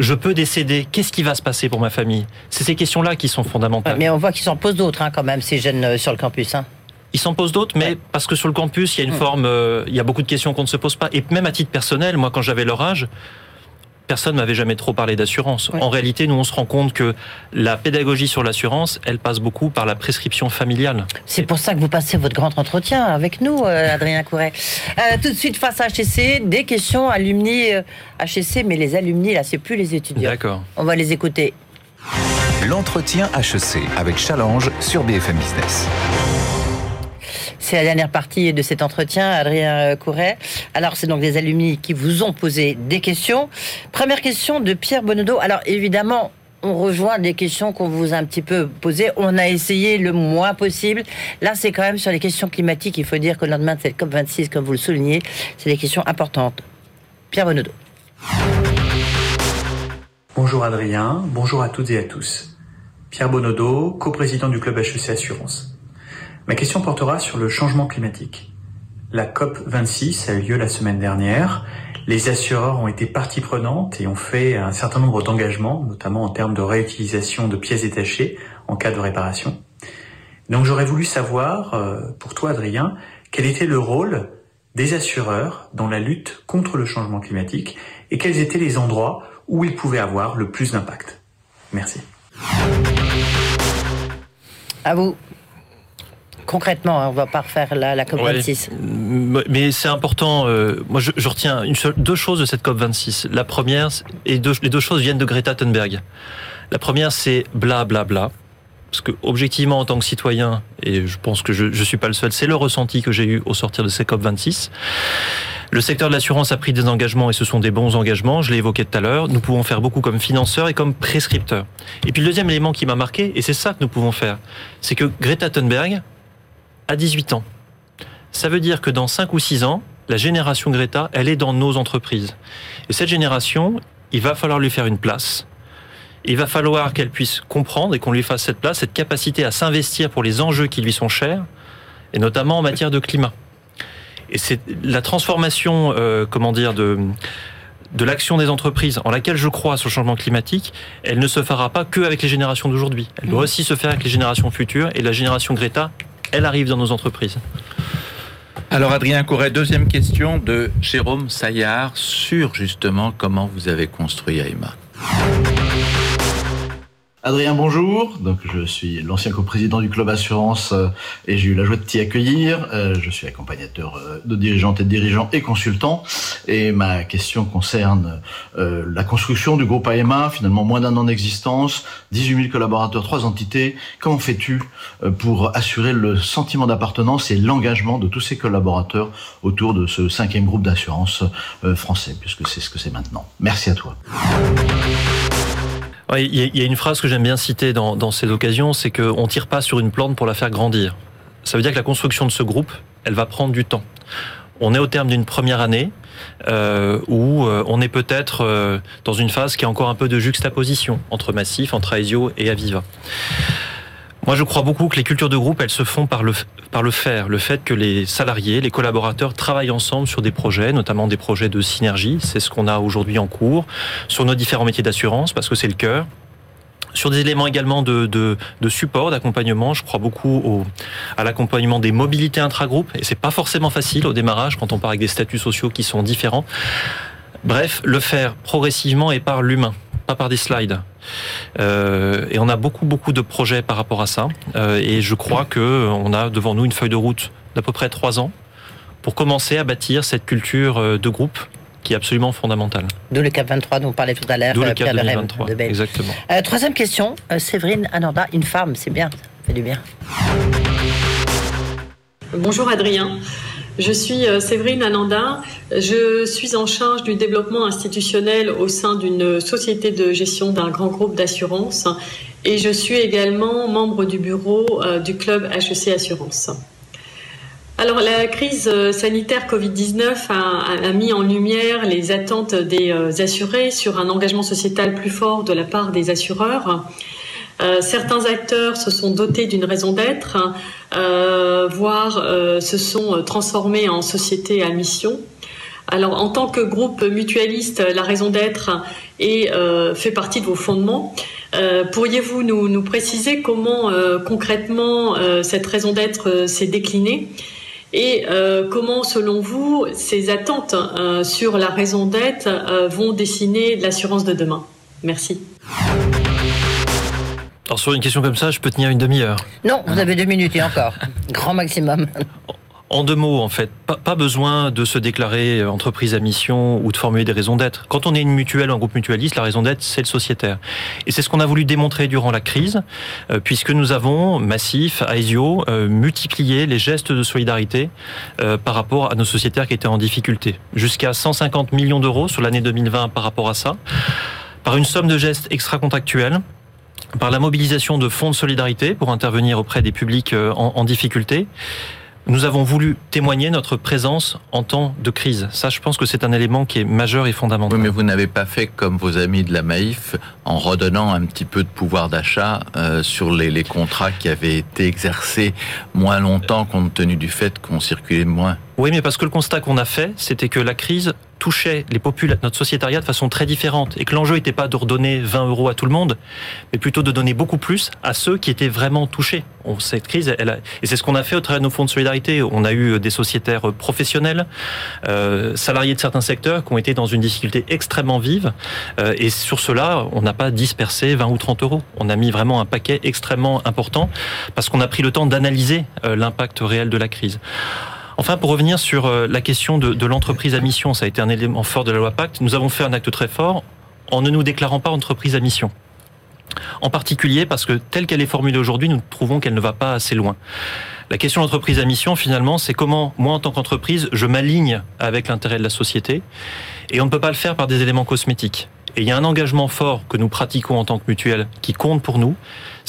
je peux décéder, qu'est-ce qui va se passer pour ma famille? C'est ces questions-là qui sont fondamentales. Mais on voit qu'ils s'en posent d'autres hein, quand même, ces jeunes euh, sur le campus. Hein. Ils s'en posent d'autres, mais parce que sur le campus, il y a une mm. forme, euh, il y a beaucoup de questions qu'on ne se pose pas. Et même à titre personnel, moi, quand j'avais leur âge, personne m'avait jamais trop parlé d'assurance. En réalité, nous, on se rend compte que la pédagogie sur l'assurance, elle passe beaucoup par la prescription familiale. C'est pour ça que vous passez votre grand entretien avec nous, euh, Adrien Couret. Euh, tout de suite, face à HEC, des questions alumni HEC, euh, mais les alumni, là, c'est plus les étudiants. D'accord. On va les écouter. L'entretien HEC avec Challenge sur BFM Business. C'est la dernière partie de cet entretien, Adrien Couret. Alors, c'est donc des alumni qui vous ont posé des questions. Première question de Pierre Bonodo. Alors, évidemment, on rejoint des questions qu'on vous a un petit peu posées. On a essayé le moins possible. Là, c'est quand même sur les questions climatiques. Il faut dire que le lendemain de cette COP26, comme vous le soulignez, c'est des questions importantes. Pierre Bonodo. Bonjour Adrien, bonjour à toutes et à tous. Pierre Bonodo, coprésident du club HEC Assurance. Ma question portera sur le changement climatique. La COP 26 a eu lieu la semaine dernière. Les assureurs ont été partie prenante et ont fait un certain nombre d'engagements, notamment en termes de réutilisation de pièces détachées en cas de réparation. Donc j'aurais voulu savoir, euh, pour toi Adrien, quel était le rôle des assureurs dans la lutte contre le changement climatique et quels étaient les endroits où ils pouvaient avoir le plus d'impact? Merci. À vous concrètement, hein, on va pas refaire la, la COP26. Mais c'est important. Euh, moi, je, retiens une deux choses de cette COP26. La première, et les deux choses viennent de Greta Thunberg. La première, c'est bla bla bla. Parce que objectivement, en tant que citoyen, et je pense que je ne suis pas le seul, c'est le ressenti que j'ai eu au sortir de ces COP26. Le secteur de l'assurance a pris des engagements et ce sont des bons engagements. Je l'ai évoqué tout à l'heure. Nous pouvons faire beaucoup comme financeurs et comme prescripteurs. Et puis le deuxième élément qui m'a marqué, et c'est ça que nous pouvons faire, c'est que Greta Thunberg, à 18 ans. Ça veut dire que dans 5 ou 6 ans, la génération Greta, elle est dans nos entreprises. Et cette génération, il va falloir lui faire une place. Il va falloir qu'elle puisse comprendre et qu'on lui fasse cette place, cette capacité à s'investir pour les enjeux qui lui sont chers, et notamment en matière de climat. Et c'est la transformation, euh, comment dire, de de l'action des entreprises en laquelle je crois sur le changement climatique, elle ne se fera pas que avec les générations d'aujourd'hui. Elle doit mmh. aussi se faire avec les générations futures et la génération Greta, elle arrive dans nos entreprises. Alors Adrien Couret, deuxième question de Jérôme Saillard sur justement comment vous avez construit AEMA. Adrien, bonjour. Donc, je suis l'ancien coprésident du club assurance euh, et j'ai eu la joie de t'y accueillir. Euh, je suis accompagnateur euh, de dirigeantes et de dirigeants et consultants. Et ma question concerne la construction du groupe AMA, finalement moins d'un an d'existence, 18 000 collaborateurs, trois entités. Comment fais-tu pour assurer le sentiment d'appartenance et l'engagement de tous ces collaborateurs autour de ce cinquième groupe d'assurance français, puisque c'est ce que c'est maintenant Merci à toi. Il y, a une phrase que j'aime bien citer dans, dans ces occasions, c'est qu'on ne tire pas sur une plante pour la faire grandir. Ça veut dire que la construction de ce groupe, elle va prendre du temps. On est au terme d'une première année euh, où euh, on est peut-être euh, dans une phase qui a encore un peu de juxtaposition entre Massif, entre Aesio et Aviva. Moi, je crois beaucoup que les cultures de groupe, elles se font par le, par le faire. Le fait que les salariés, les collaborateurs travaillent ensemble sur des projets, notamment des projets de synergie. C'est ce qu'on a aujourd'hui en cours. Sur nos différents métiers d'assurance, parce que c'est le cœur sur des éléments également de, de, support, d'accompagnement. Je crois beaucoup au, à l'accompagnement des mobilités intragroupes. Et c'est pas forcément facile au démarrage quand on part avec des statuts sociaux qui sont différents. Bref, le faire progressivement et par l'humain, pas par des slides. Euh, et on a beaucoup beaucoup de projets par rapport à ça. Euh, et je crois que on a devant nous une feuille de route d'à peu près trois ans pour commencer à bâtir cette culture euh, de groupe qui est absolument fondamentale. D'où le CAP 23 dont on parlait tout à l'heure. D'où le CAP 2023, exactement. troisième question, Séverine Ananda, une femme, c'est bien, ça fait du bien. Bonjour Adrien. Je suis euh, Séverine Ananda. Je suis en charge du développement institutionnel au sein d'une société de gestion d'un grand groupe d'assurance et je suis également membre du bureau euh, du club HEC Assurance. Alors la crise euh, sanitaire Covid-19 a, mis en lumière les attentes des assurés sur un engagement sociétal plus fort de la part des assureurs. Certains acteurs se sont dotés d'une raison d'être, euh, voire euh, se sont euh, transformés en société à mission. Alors, en tant que groupe mutualiste, la raison d'être et fait partie de vos fondements. Pourriez-vous nous, préciser comment concrètement cette raison d'être s'est déclinée et comment, selon vous, ces attentes sur la raison d'être vont dessiner l'assurance de demain? Merci. Alors sur une question comme ça, je peux tenir une demi-heure. Non, vous avez deux minutes et encore. Grand maximum. En deux mots, en fait, pas, besoin de se déclarer entreprise à mission ou de formuler des raisons d'être. Quand on est une mutuelle, un groupe mutualiste, la raison d'être, c'est le sociétaire. Et c'est ce qu'on a voulu démontrer durant la crise, euh, puisque nous avons, Massif, Aesio, euh, multiplié les gestes de solidarité euh, par rapport à nos sociétaires qui étaient en difficulté. Jusqu'à 150 millions d'euros sur l'année 2020 par rapport à ça, par une somme de gestes extra-contractuels par la mobilisation de fonds de solidarité pour intervenir auprès des publics euh, en, difficulté. Nous avons voulu témoigner notre présence en temps de crise. Ça, je pense que c'est un élément qui est majeur et fondamental. Oui, mais vous n'avez pas fait comme vos amis de la Maïf en redonnant un petit peu de pouvoir d'achat euh, sur les, les, contrats qui avaient été exercés moins longtemps compte tenu du fait qu'on circulait moins. Oui, mais parce que le constat qu'on a fait, c'était que la crise touchait les notre sociétariat de façon très différente et que l'enjeu n'était pas de redonner 20 euros à tout le monde, mais plutôt de donner beaucoup plus à ceux qui étaient vraiment touchés. On, cette crise, elle a, et c'est ce qu'on a fait au travers de nos fonds de solidarité. On a eu des sociétaires professionnels, euh, salariés de certains secteurs qui ont été dans une difficulté extrêmement vive. Euh, et sur cela, on n'a pas dispersé 20 ou 30 euros. On a mis vraiment un paquet extrêmement important parce qu'on a pris le temps d'analyser euh, l'impact réel de la crise. Enfin, pour revenir sur euh, la question de, l'entreprise à mission, ça a été un élément fort de la loi Pacte. Nous avons fait un acte très fort en ne nous déclarant pas entreprise à mission. En particulier parce que telle qu'elle est formulée aujourd'hui, nous trouvons qu'elle ne va pas assez loin. La question de l'entreprise à mission, finalement, c'est comment, moi, en tant qu'entreprise, je m'aligne avec l'intérêt de la société. Et on ne peut pas le faire par des éléments cosmétiques. Et il y a un engagement fort que nous pratiquons en tant que mutuelle qui compte pour nous,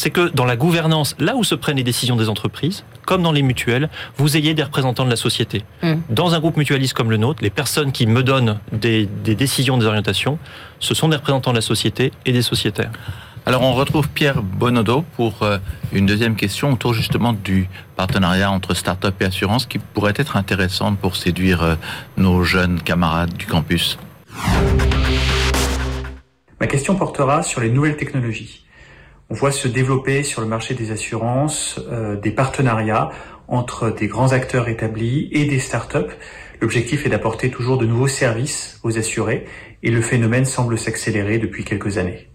c'est que dans la gouvernance, là où se prennent les décisions des entreprises, comme dans les mutuelles, vous ayez des représentants de la société. Mmh. Dans un groupe mutualiste comme le nôtre, les personnes qui me donnent des, décisions, des orientations, ce sont des représentants de la société et des sociétaires. Alors on retrouve Pierre Bonodo pour euh, une deuxième question autour justement du partenariat entre start-up et assurance qui pourrait être intéressant pour séduire euh, nos jeunes camarades du campus. Ma question portera sur les nouvelles technologies. On voit se développer sur le marché des assurances euh, des partenariats entre des grands acteurs établis et des startups. L'objectif est d'apporter toujours de nouveaux services aux assurés et le phénomène semble s'accélérer depuis quelques années.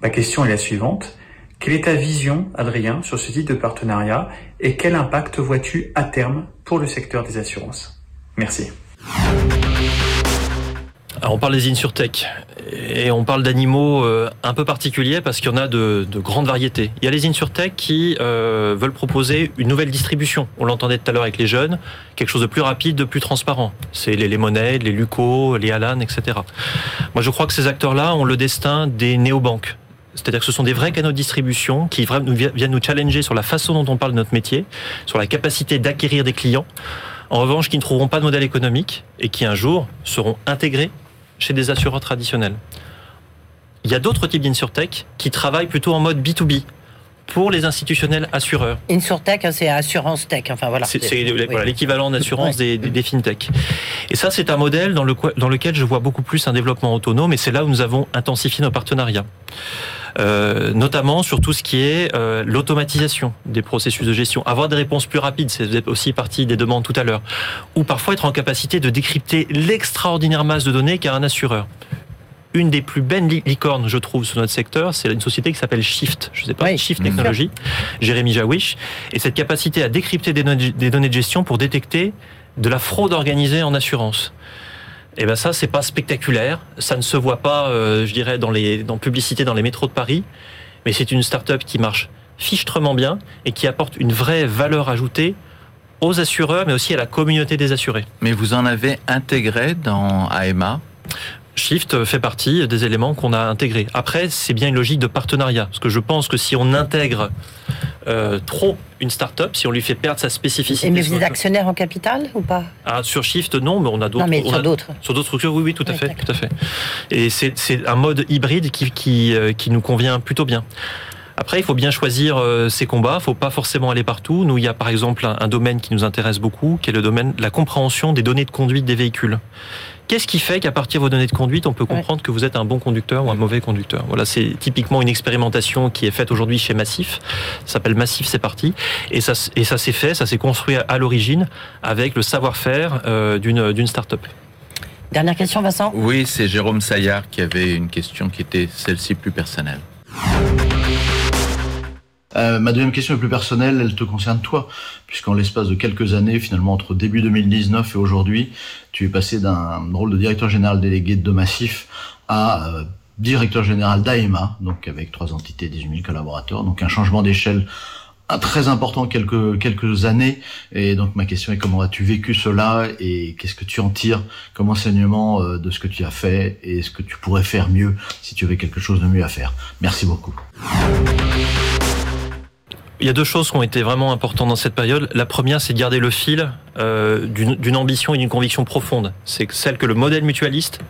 Ma question est la suivante. Quelle est ta vision, Adrien, sur ce type de partenariat et quel impact vois-tu à terme pour le secteur des assurances? Merci. Alors on parle des InsurTech et on parle d'animaux euh, un peu particuliers parce qu'il y en a de, de, grandes variétés. Il y a les InsurTech qui euh, veulent proposer une nouvelle distribution. On l'entendait tout à l'heure avec les jeunes, quelque chose de plus rapide, de plus transparent. C'est les Lemonade, les Luco, les Alan, etc. Moi je crois que ces acteurs-là ont le destin des néobanques. C'est-à-dire que ce sont des vrais canaux de distribution qui viennent nous challenger sur la façon dont on parle de notre métier, sur la capacité d'acquérir des clients. En revanche, qui ne trouveront pas de modèle économique et qui un jour seront intégrés chez des assureurs traditionnels. Il y a d'autres types d'insurtech qui travaillent plutôt en mode B2B pour les institutionnels assureurs. Insurtech, hein, c'est assurance tech. Enfin voilà. C'est l'équivalent d'assurance des, des, fintech. Et ça, c'est un modèle dans, le, dans lequel je vois beaucoup plus un développement autonome. Et c'est là où nous avons intensifié nos partenariats. Euh, notamment sur tout ce qui est euh, l'automatisation des processus de gestion. Avoir des réponses plus rapides, c'est aussi partie des demandes tout à l'heure. Ou parfois être en capacité de décrypter l'extraordinaire masse de données qu'a un assureur une des plus belles licornes, je trouve, sur notre secteur, c'est une société qui s'appelle Shift. Je sais pas, Shift Technology, Jérémy Jawish. Et cette capacité à décrypter des données de gestion pour détecter de la fraude organisée en assurance. Et eh ben ça, c'est pas spectaculaire. Ça ne se voit pas, euh, je dirais, dans les dans publicité dans les métros de Paris. Mais c'est une start-up qui marche fichtrement bien et qui apporte une vraie valeur ajoutée aux assureurs, mais aussi à la communauté des assurés. Mais vous en avez intégré dans AMA Shift fait partie des éléments qu'on a intégrés. Après, c'est bien une logique de partenariat, parce que je pense que si on intègre euh, trop une start-up, si on lui fait perdre sa spécificité. Et mais vous êtes actionnaire en capital ou pas? Ah, Sur Shift, non, mais on a d'autres. Non, mais sur d'autres. Sur d'autres structures, oui, oui, tout à fait, tout à fait. Et c'est un mode hybride qui, qui, euh, qui nous convient plutôt bien. Après, il faut bien choisir euh, ses combats. Il faut pas forcément aller partout. Nous, il y a par exemple un, un, domaine qui nous intéresse beaucoup, qui est le domaine de la compréhension des données de conduite des véhicules. Qu'est-ce qui fait qu'à partir de vos données de conduite, on peut comprendre que vous êtes un bon conducteur ou un mauvais conducteur? Voilà, c'est typiquement une expérimentation qui est faite aujourd'hui chez Massif. Ça s'appelle Massif, c'est parti. Et ça, et ça s'est fait, ça s'est construit à l'origine avec le savoir-faire euh, d'une d'une start-up. Dernière question, Vincent? Oui, c'est Jérôme Saillard qui avait une question qui était celle-ci plus personnelle. Euh, ma deuxième question est plus personnelle, elle te concerne toi, puisqu'en l'espace de quelques années, finalement entre début 2019 et aujourd'hui, tu es passé d'un rôle de directeur général délégué de Massif à euh, directeur général d'AEMA, donc avec trois entités, 18 000 collaborateurs, donc un changement d'échelle très important quelques quelques années et donc ma question est comment as-tu vécu cela et qu'est-ce que tu en tires comme enseignement euh, de ce que tu as fait et ce que tu pourrais faire mieux si tu avais quelque chose de mieux à faire? Merci beaucoup. Il y a deux choses qui ont été vraiment importantes dans cette période. La première, c'est de garder le fil euh, d'une ambition et d'une conviction profonde. C'est celle que le modèle mutualiste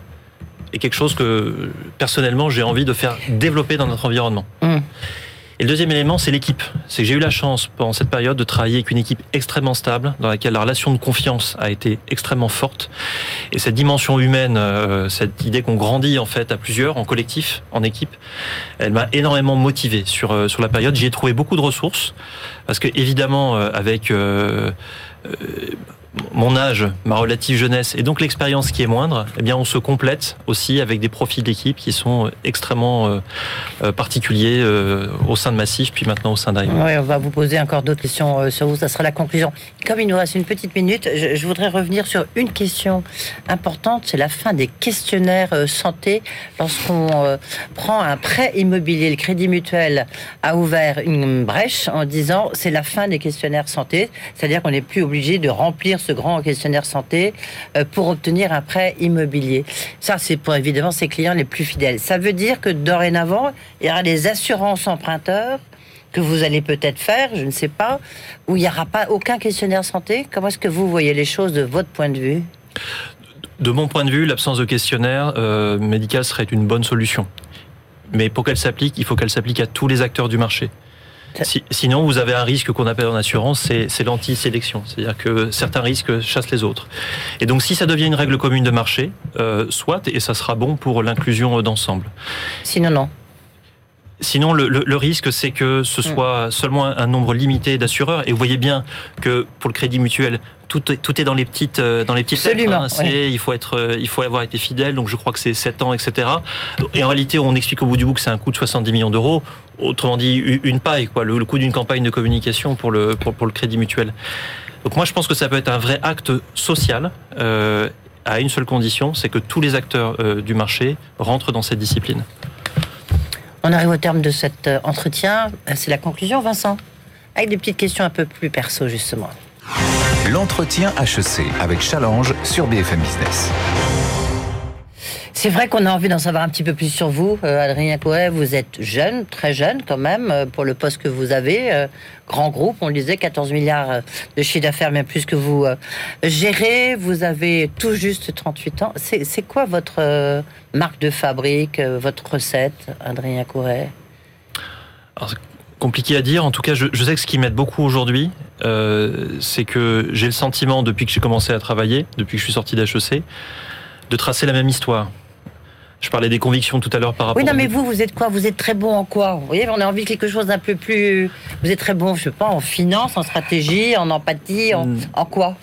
est quelque chose que personnellement j'ai envie de faire développer dans notre environnement. Mmh. Et le deuxième élément, c'est l'équipe. C'est que j'ai eu la chance pendant cette période de travailler avec une équipe extrêmement stable, dans laquelle la relation de confiance a été extrêmement forte. Et cette dimension humaine, euh, cette idée qu'on grandit en fait à plusieurs, en collectif, en équipe, elle m'a énormément motivé sur euh, sur la période. J'y ai trouvé beaucoup de ressources parce que évidemment euh, avec mon âge, ma relative jeunesse et donc l'expérience qui est moindre, eh bien on se complète aussi avec des profils d'équipe qui sont extrêmement euh, euh, particuliers euh, au sein de Massif puis maintenant au sein d'AIM. Oui, on va vous poser encore d'autres questions sur vous, ça sera la conclusion. Comme il nous reste une petite minute, je, voudrais revenir sur une question importante, c'est la fin des questionnaires santé. Lorsqu'on prend un prêt immobilier, le Crédit Mutuel a ouvert une brèche en disant c'est la fin des questionnaires santé, c'est-à-dire qu'on n'est plus obligé de remplir ce grand questionnaire santé euh, pour obtenir un prêt immobilier. Ça, c'est pour évidemment ses clients les plus fidèles. Ça veut dire que dorénavant, il y aura des assurances emprunteurs que vous allez peut-être faire, je ne sais pas, où il n'y aura pas aucun questionnaire santé. Comment est-ce que vous voyez les choses de votre point de vue? De mon point de vue, l'absence de questionnaire euh, médical serait une bonne solution. Mais pour qu'elle s'applique, il faut qu'elle s'applique à tous les acteurs du marché sinon, vous avez un risque qu'on appelle en assurance, c'est l'anti-sélection. C'est-à-dire que certains risques chassent les autres. Et donc, si ça devient une règle commune de marché, euh, soit, et ça sera bon pour l'inclusion d'ensemble. Sinon, non. Sinon, le, risque, c'est que ce mm. soit seulement un nombre limité d'assureurs. Et vous voyez bien que pour le crédit mutuel, tout, est- tout est dans les petites, euh, dans les petites lettres, Absolument, hein. Il faut être, euh, il faut avoir été fidèle. Donc je crois que c'est 7 ans, etc. Et en réalité, on explique au bout du bout que c'est un coût de 70 millions d'euros. Autrement dit, une paille, quoi, le, le coût d'une campagne de communication pour le, pour, pour le crédit mutuel. Donc moi, je pense que ça peut être un vrai acte social. euh, à une seule condition, c'est que tous les acteurs euh, du marché rentrent dans cette discipline. On arrive au terme de cet entretien. C'est la conclusion, Vincent. Avec des petites questions un peu plus perso, justement. L'entretien HEC avec Challenge sur BFM Business. C'est vrai qu'on a envie d'en savoir un petit peu plus sur vous, euh, Adrien Couret. Vous êtes jeune, très jeune quand même, euh, pour le poste que vous avez. euh, grand groupe, on le disait, 14 milliards de chiffre d'affaires, bien plus que vous gérez. Vous avez tout juste 38 ans. C'est quoi votre marque de fabrique, votre recette, Adrien c'est compliqué à dire. En tout cas, je, je sais que ce qui m'aide beaucoup aujourd'hui, euh, c'est que j'ai le sentiment, depuis que j'ai commencé à travailler, depuis que je suis sorti d'HEC, de tracer la même histoire. Je parlais des convictions tout à l'heure par rapport. Oui, non, mais vous, vous êtes quoi? Vous êtes très bon en quoi? Vous voyez, on a envie de quelque chose d'un peu plus. Vous êtes très bon, je sais pas, en finance, en stratégie, en empathie, en, en quoi?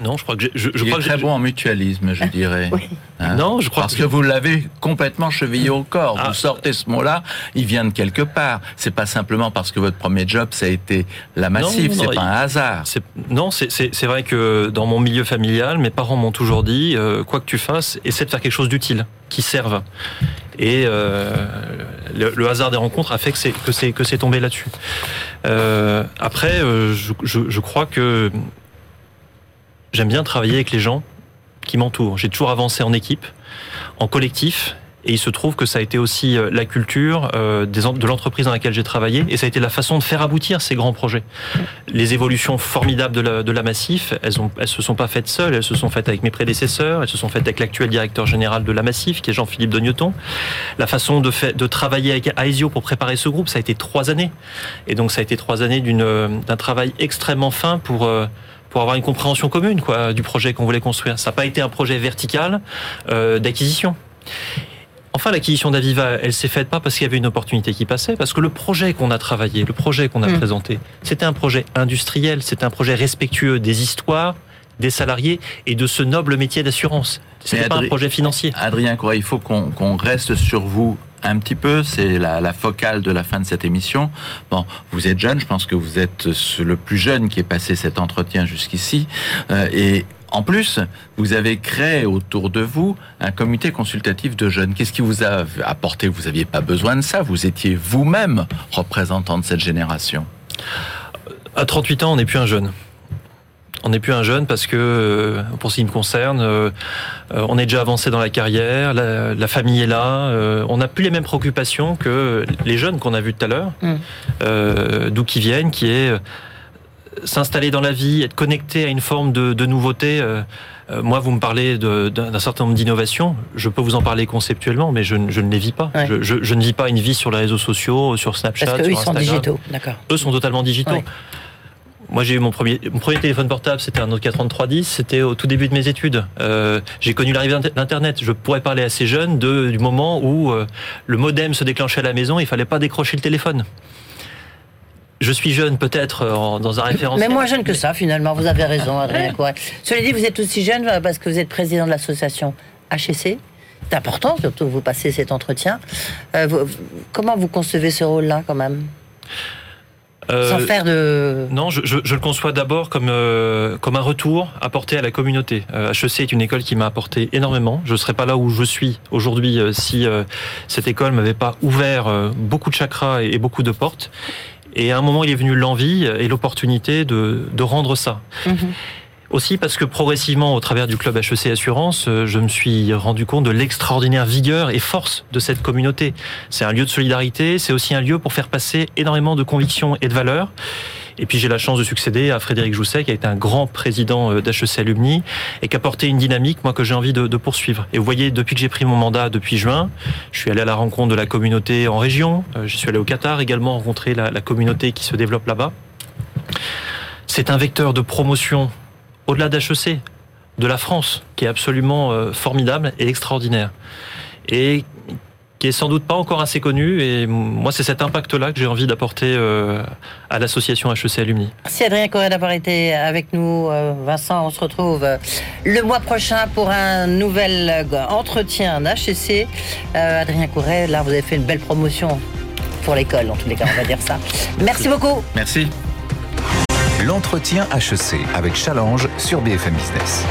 Non, je crois que j'ai- je, je Il crois est que très j'ai- bon en mutualisme, je dirais. Hein Non, je crois Parce que- que vous l'avez complètement chevillé au corps. Ah. Vous sortez ce mot-là, il vient de quelque part. C'est pas simplement parce que votre premier job, ça a été la massive. C'est pas il- un hasard. Non, c'est- c'est c'est vrai que dans mon milieu familial, mes parents m'ont toujours dit, euh, quoi que tu fasses, essaie de faire quelque chose d'utile, qui serve. Et euh, le, le hasard des rencontres a fait que c'est que c'est que c'est tombé là-dessus. Euh, après, euh, je, je- je crois que j'aime bien travailler avec les gens qui m'entourent. J'ai toujours avancé en équipe, en collectif. Et il se trouve que ça a été aussi euh, la culture euh, de l'entreprise dans laquelle j'ai travaillé, et ça a été la façon de faire aboutir ces grands projets. Les évolutions formidables de la, de la Massif, elles, ont, elles se sont pas faites seules, elles se sont faites avec mes prédécesseurs, elles se sont faites avec l'actuel directeur général de la Massif, qui est Jean-Philippe Dogneton. La façon de, fait, de travailler avec Aesio pour préparer ce groupe, ça a été trois années. Et donc ça a été trois années euh, d'un travail extrêmement fin pour... euh, pour avoir une compréhension commune quoi, du projet qu'on voulait construire. Ça n'a pas été un projet vertical euh, d'acquisition. Enfin, l'acquisition d'Aviva, elle s'est faite pas parce qu'il y avait une opportunité qui passait, parce que le projet qu'on a travaillé, le projet qu'on a Mm. présenté, c'était un projet industriel, c'était un projet respectueux des histoires, des salariés et de ce noble métier d'assurance. C'était pas un projet financier. Adrien il faut qu'on qu'on reste sur vous un petit peu. C'est la, focale de la fin de cette émission. Bon, vous êtes jeune, je pense que vous êtes le plus jeune qui ait passé cet entretien jusqu'ici. Euh, et en plus, vous avez créé autour de vous un comité consultatif de jeunes. Qu'est-ce qui vous a apporté? Vous n'aviez pas besoin de ça. Vous étiez vous-même représentant de cette génération. À 38 ans, on n'est plus un jeune. On n'est plus un jeune parce que, euh, pour ce qui me concerne, euh, euh, on est déjà avancé dans la carrière, la, la famille est là, on n'a plus les mêmes préoccupations que les jeunes qu'on a vus tout à l'heure, Mm. euh, d'où qui viennent, qui est s'installer dans la vie, être connecté à une forme de, de nouveauté. euh, moi, vous me parlez d'un certain nombre d'innovations. Je peux vous en parler conceptuellement, mais je, ne- je ne les vis pas. Ouais. Je, je- je ne vis pas une vie sur les réseaux sociaux, sur Snapchat, Parce qu'eux, sur ils sont Instagram. digitaux, d'accord. Eux sont totalement digitaux. Ouais. Moi, j'ai eu mon premier, mon premier téléphone portable, c'était un Nokia 3310, c'était au tout début de mes études. Euh, j'ai connu l'arrivée d'Internet. Je pourrais parler à ces jeunes de, du moment où euh, le modem se déclenchait à la maison, il fallait pas décrocher le téléphone. Je suis jeune, peut-être, euh, dans un référentiel. Mais moins jeune que ça, finalement, vous avez raison, Adrien Couret. Cela dit, vous êtes aussi jeune parce que vous êtes président de l'association HEC. C'est important, surtout que vous passez cet entretien. Euh, vous- comment vous concevez ce rôle-là, quand même? Euh, Sans faire de... Non, je, je- je le conçois d'abord comme, euh, comme un retour apporté à la communauté. Euh, HEC est une école qui m'a apporté énormément. Je ne serais pas là où je suis aujourd'hui euh, si euh, cette école m'avait pas ouvert beaucoup de chakras et, et beaucoup de portes. Et à un moment, il est venu l'envie et l'opportunité de, de rendre ça. Aussi parce que progressivement, au travers du club HEC Assurance, euh, je me suis rendu compte de l'extraordinaire vigueur et force de cette communauté. C'est un lieu de solidarité, c'est aussi un lieu pour faire passer énormément de convictions et de valeurs. Et puis j'ai la chance de succéder à Frédéric Jousset, qui a été un grand président euh, d'HEC Alumni et qui a porté une dynamique, moi, que j'ai envie de, de poursuivre. Et vous voyez, depuis que j'ai pris mon mandat depuis juin, je suis allé à la rencontre de la communauté en région. Euh, Je suis allé au Qatar également rencontrer la, la communauté qui se développe là-bas. C'est un vecteur de promotion au-delà d'HEC, de la France, qui est absolument euh, formidable et extraordinaire. Et qui est sans doute pas encore assez connu. Et moi, c'est cet impact-là que j'ai envie d'apporter euh, à l'association HEC Alumni. Merci Adrien Corret d'avoir été avec nous. Euh, Vincent, on se retrouve le mois prochain pour un nouvel entretien d'HEC. Adrien Corret, là, vous avez fait une belle promotion pour l'école, en tous les cas, on va dire ça. Merci beaucoup. Merci. L'entretien HEC avec Challenge sur BFM Business.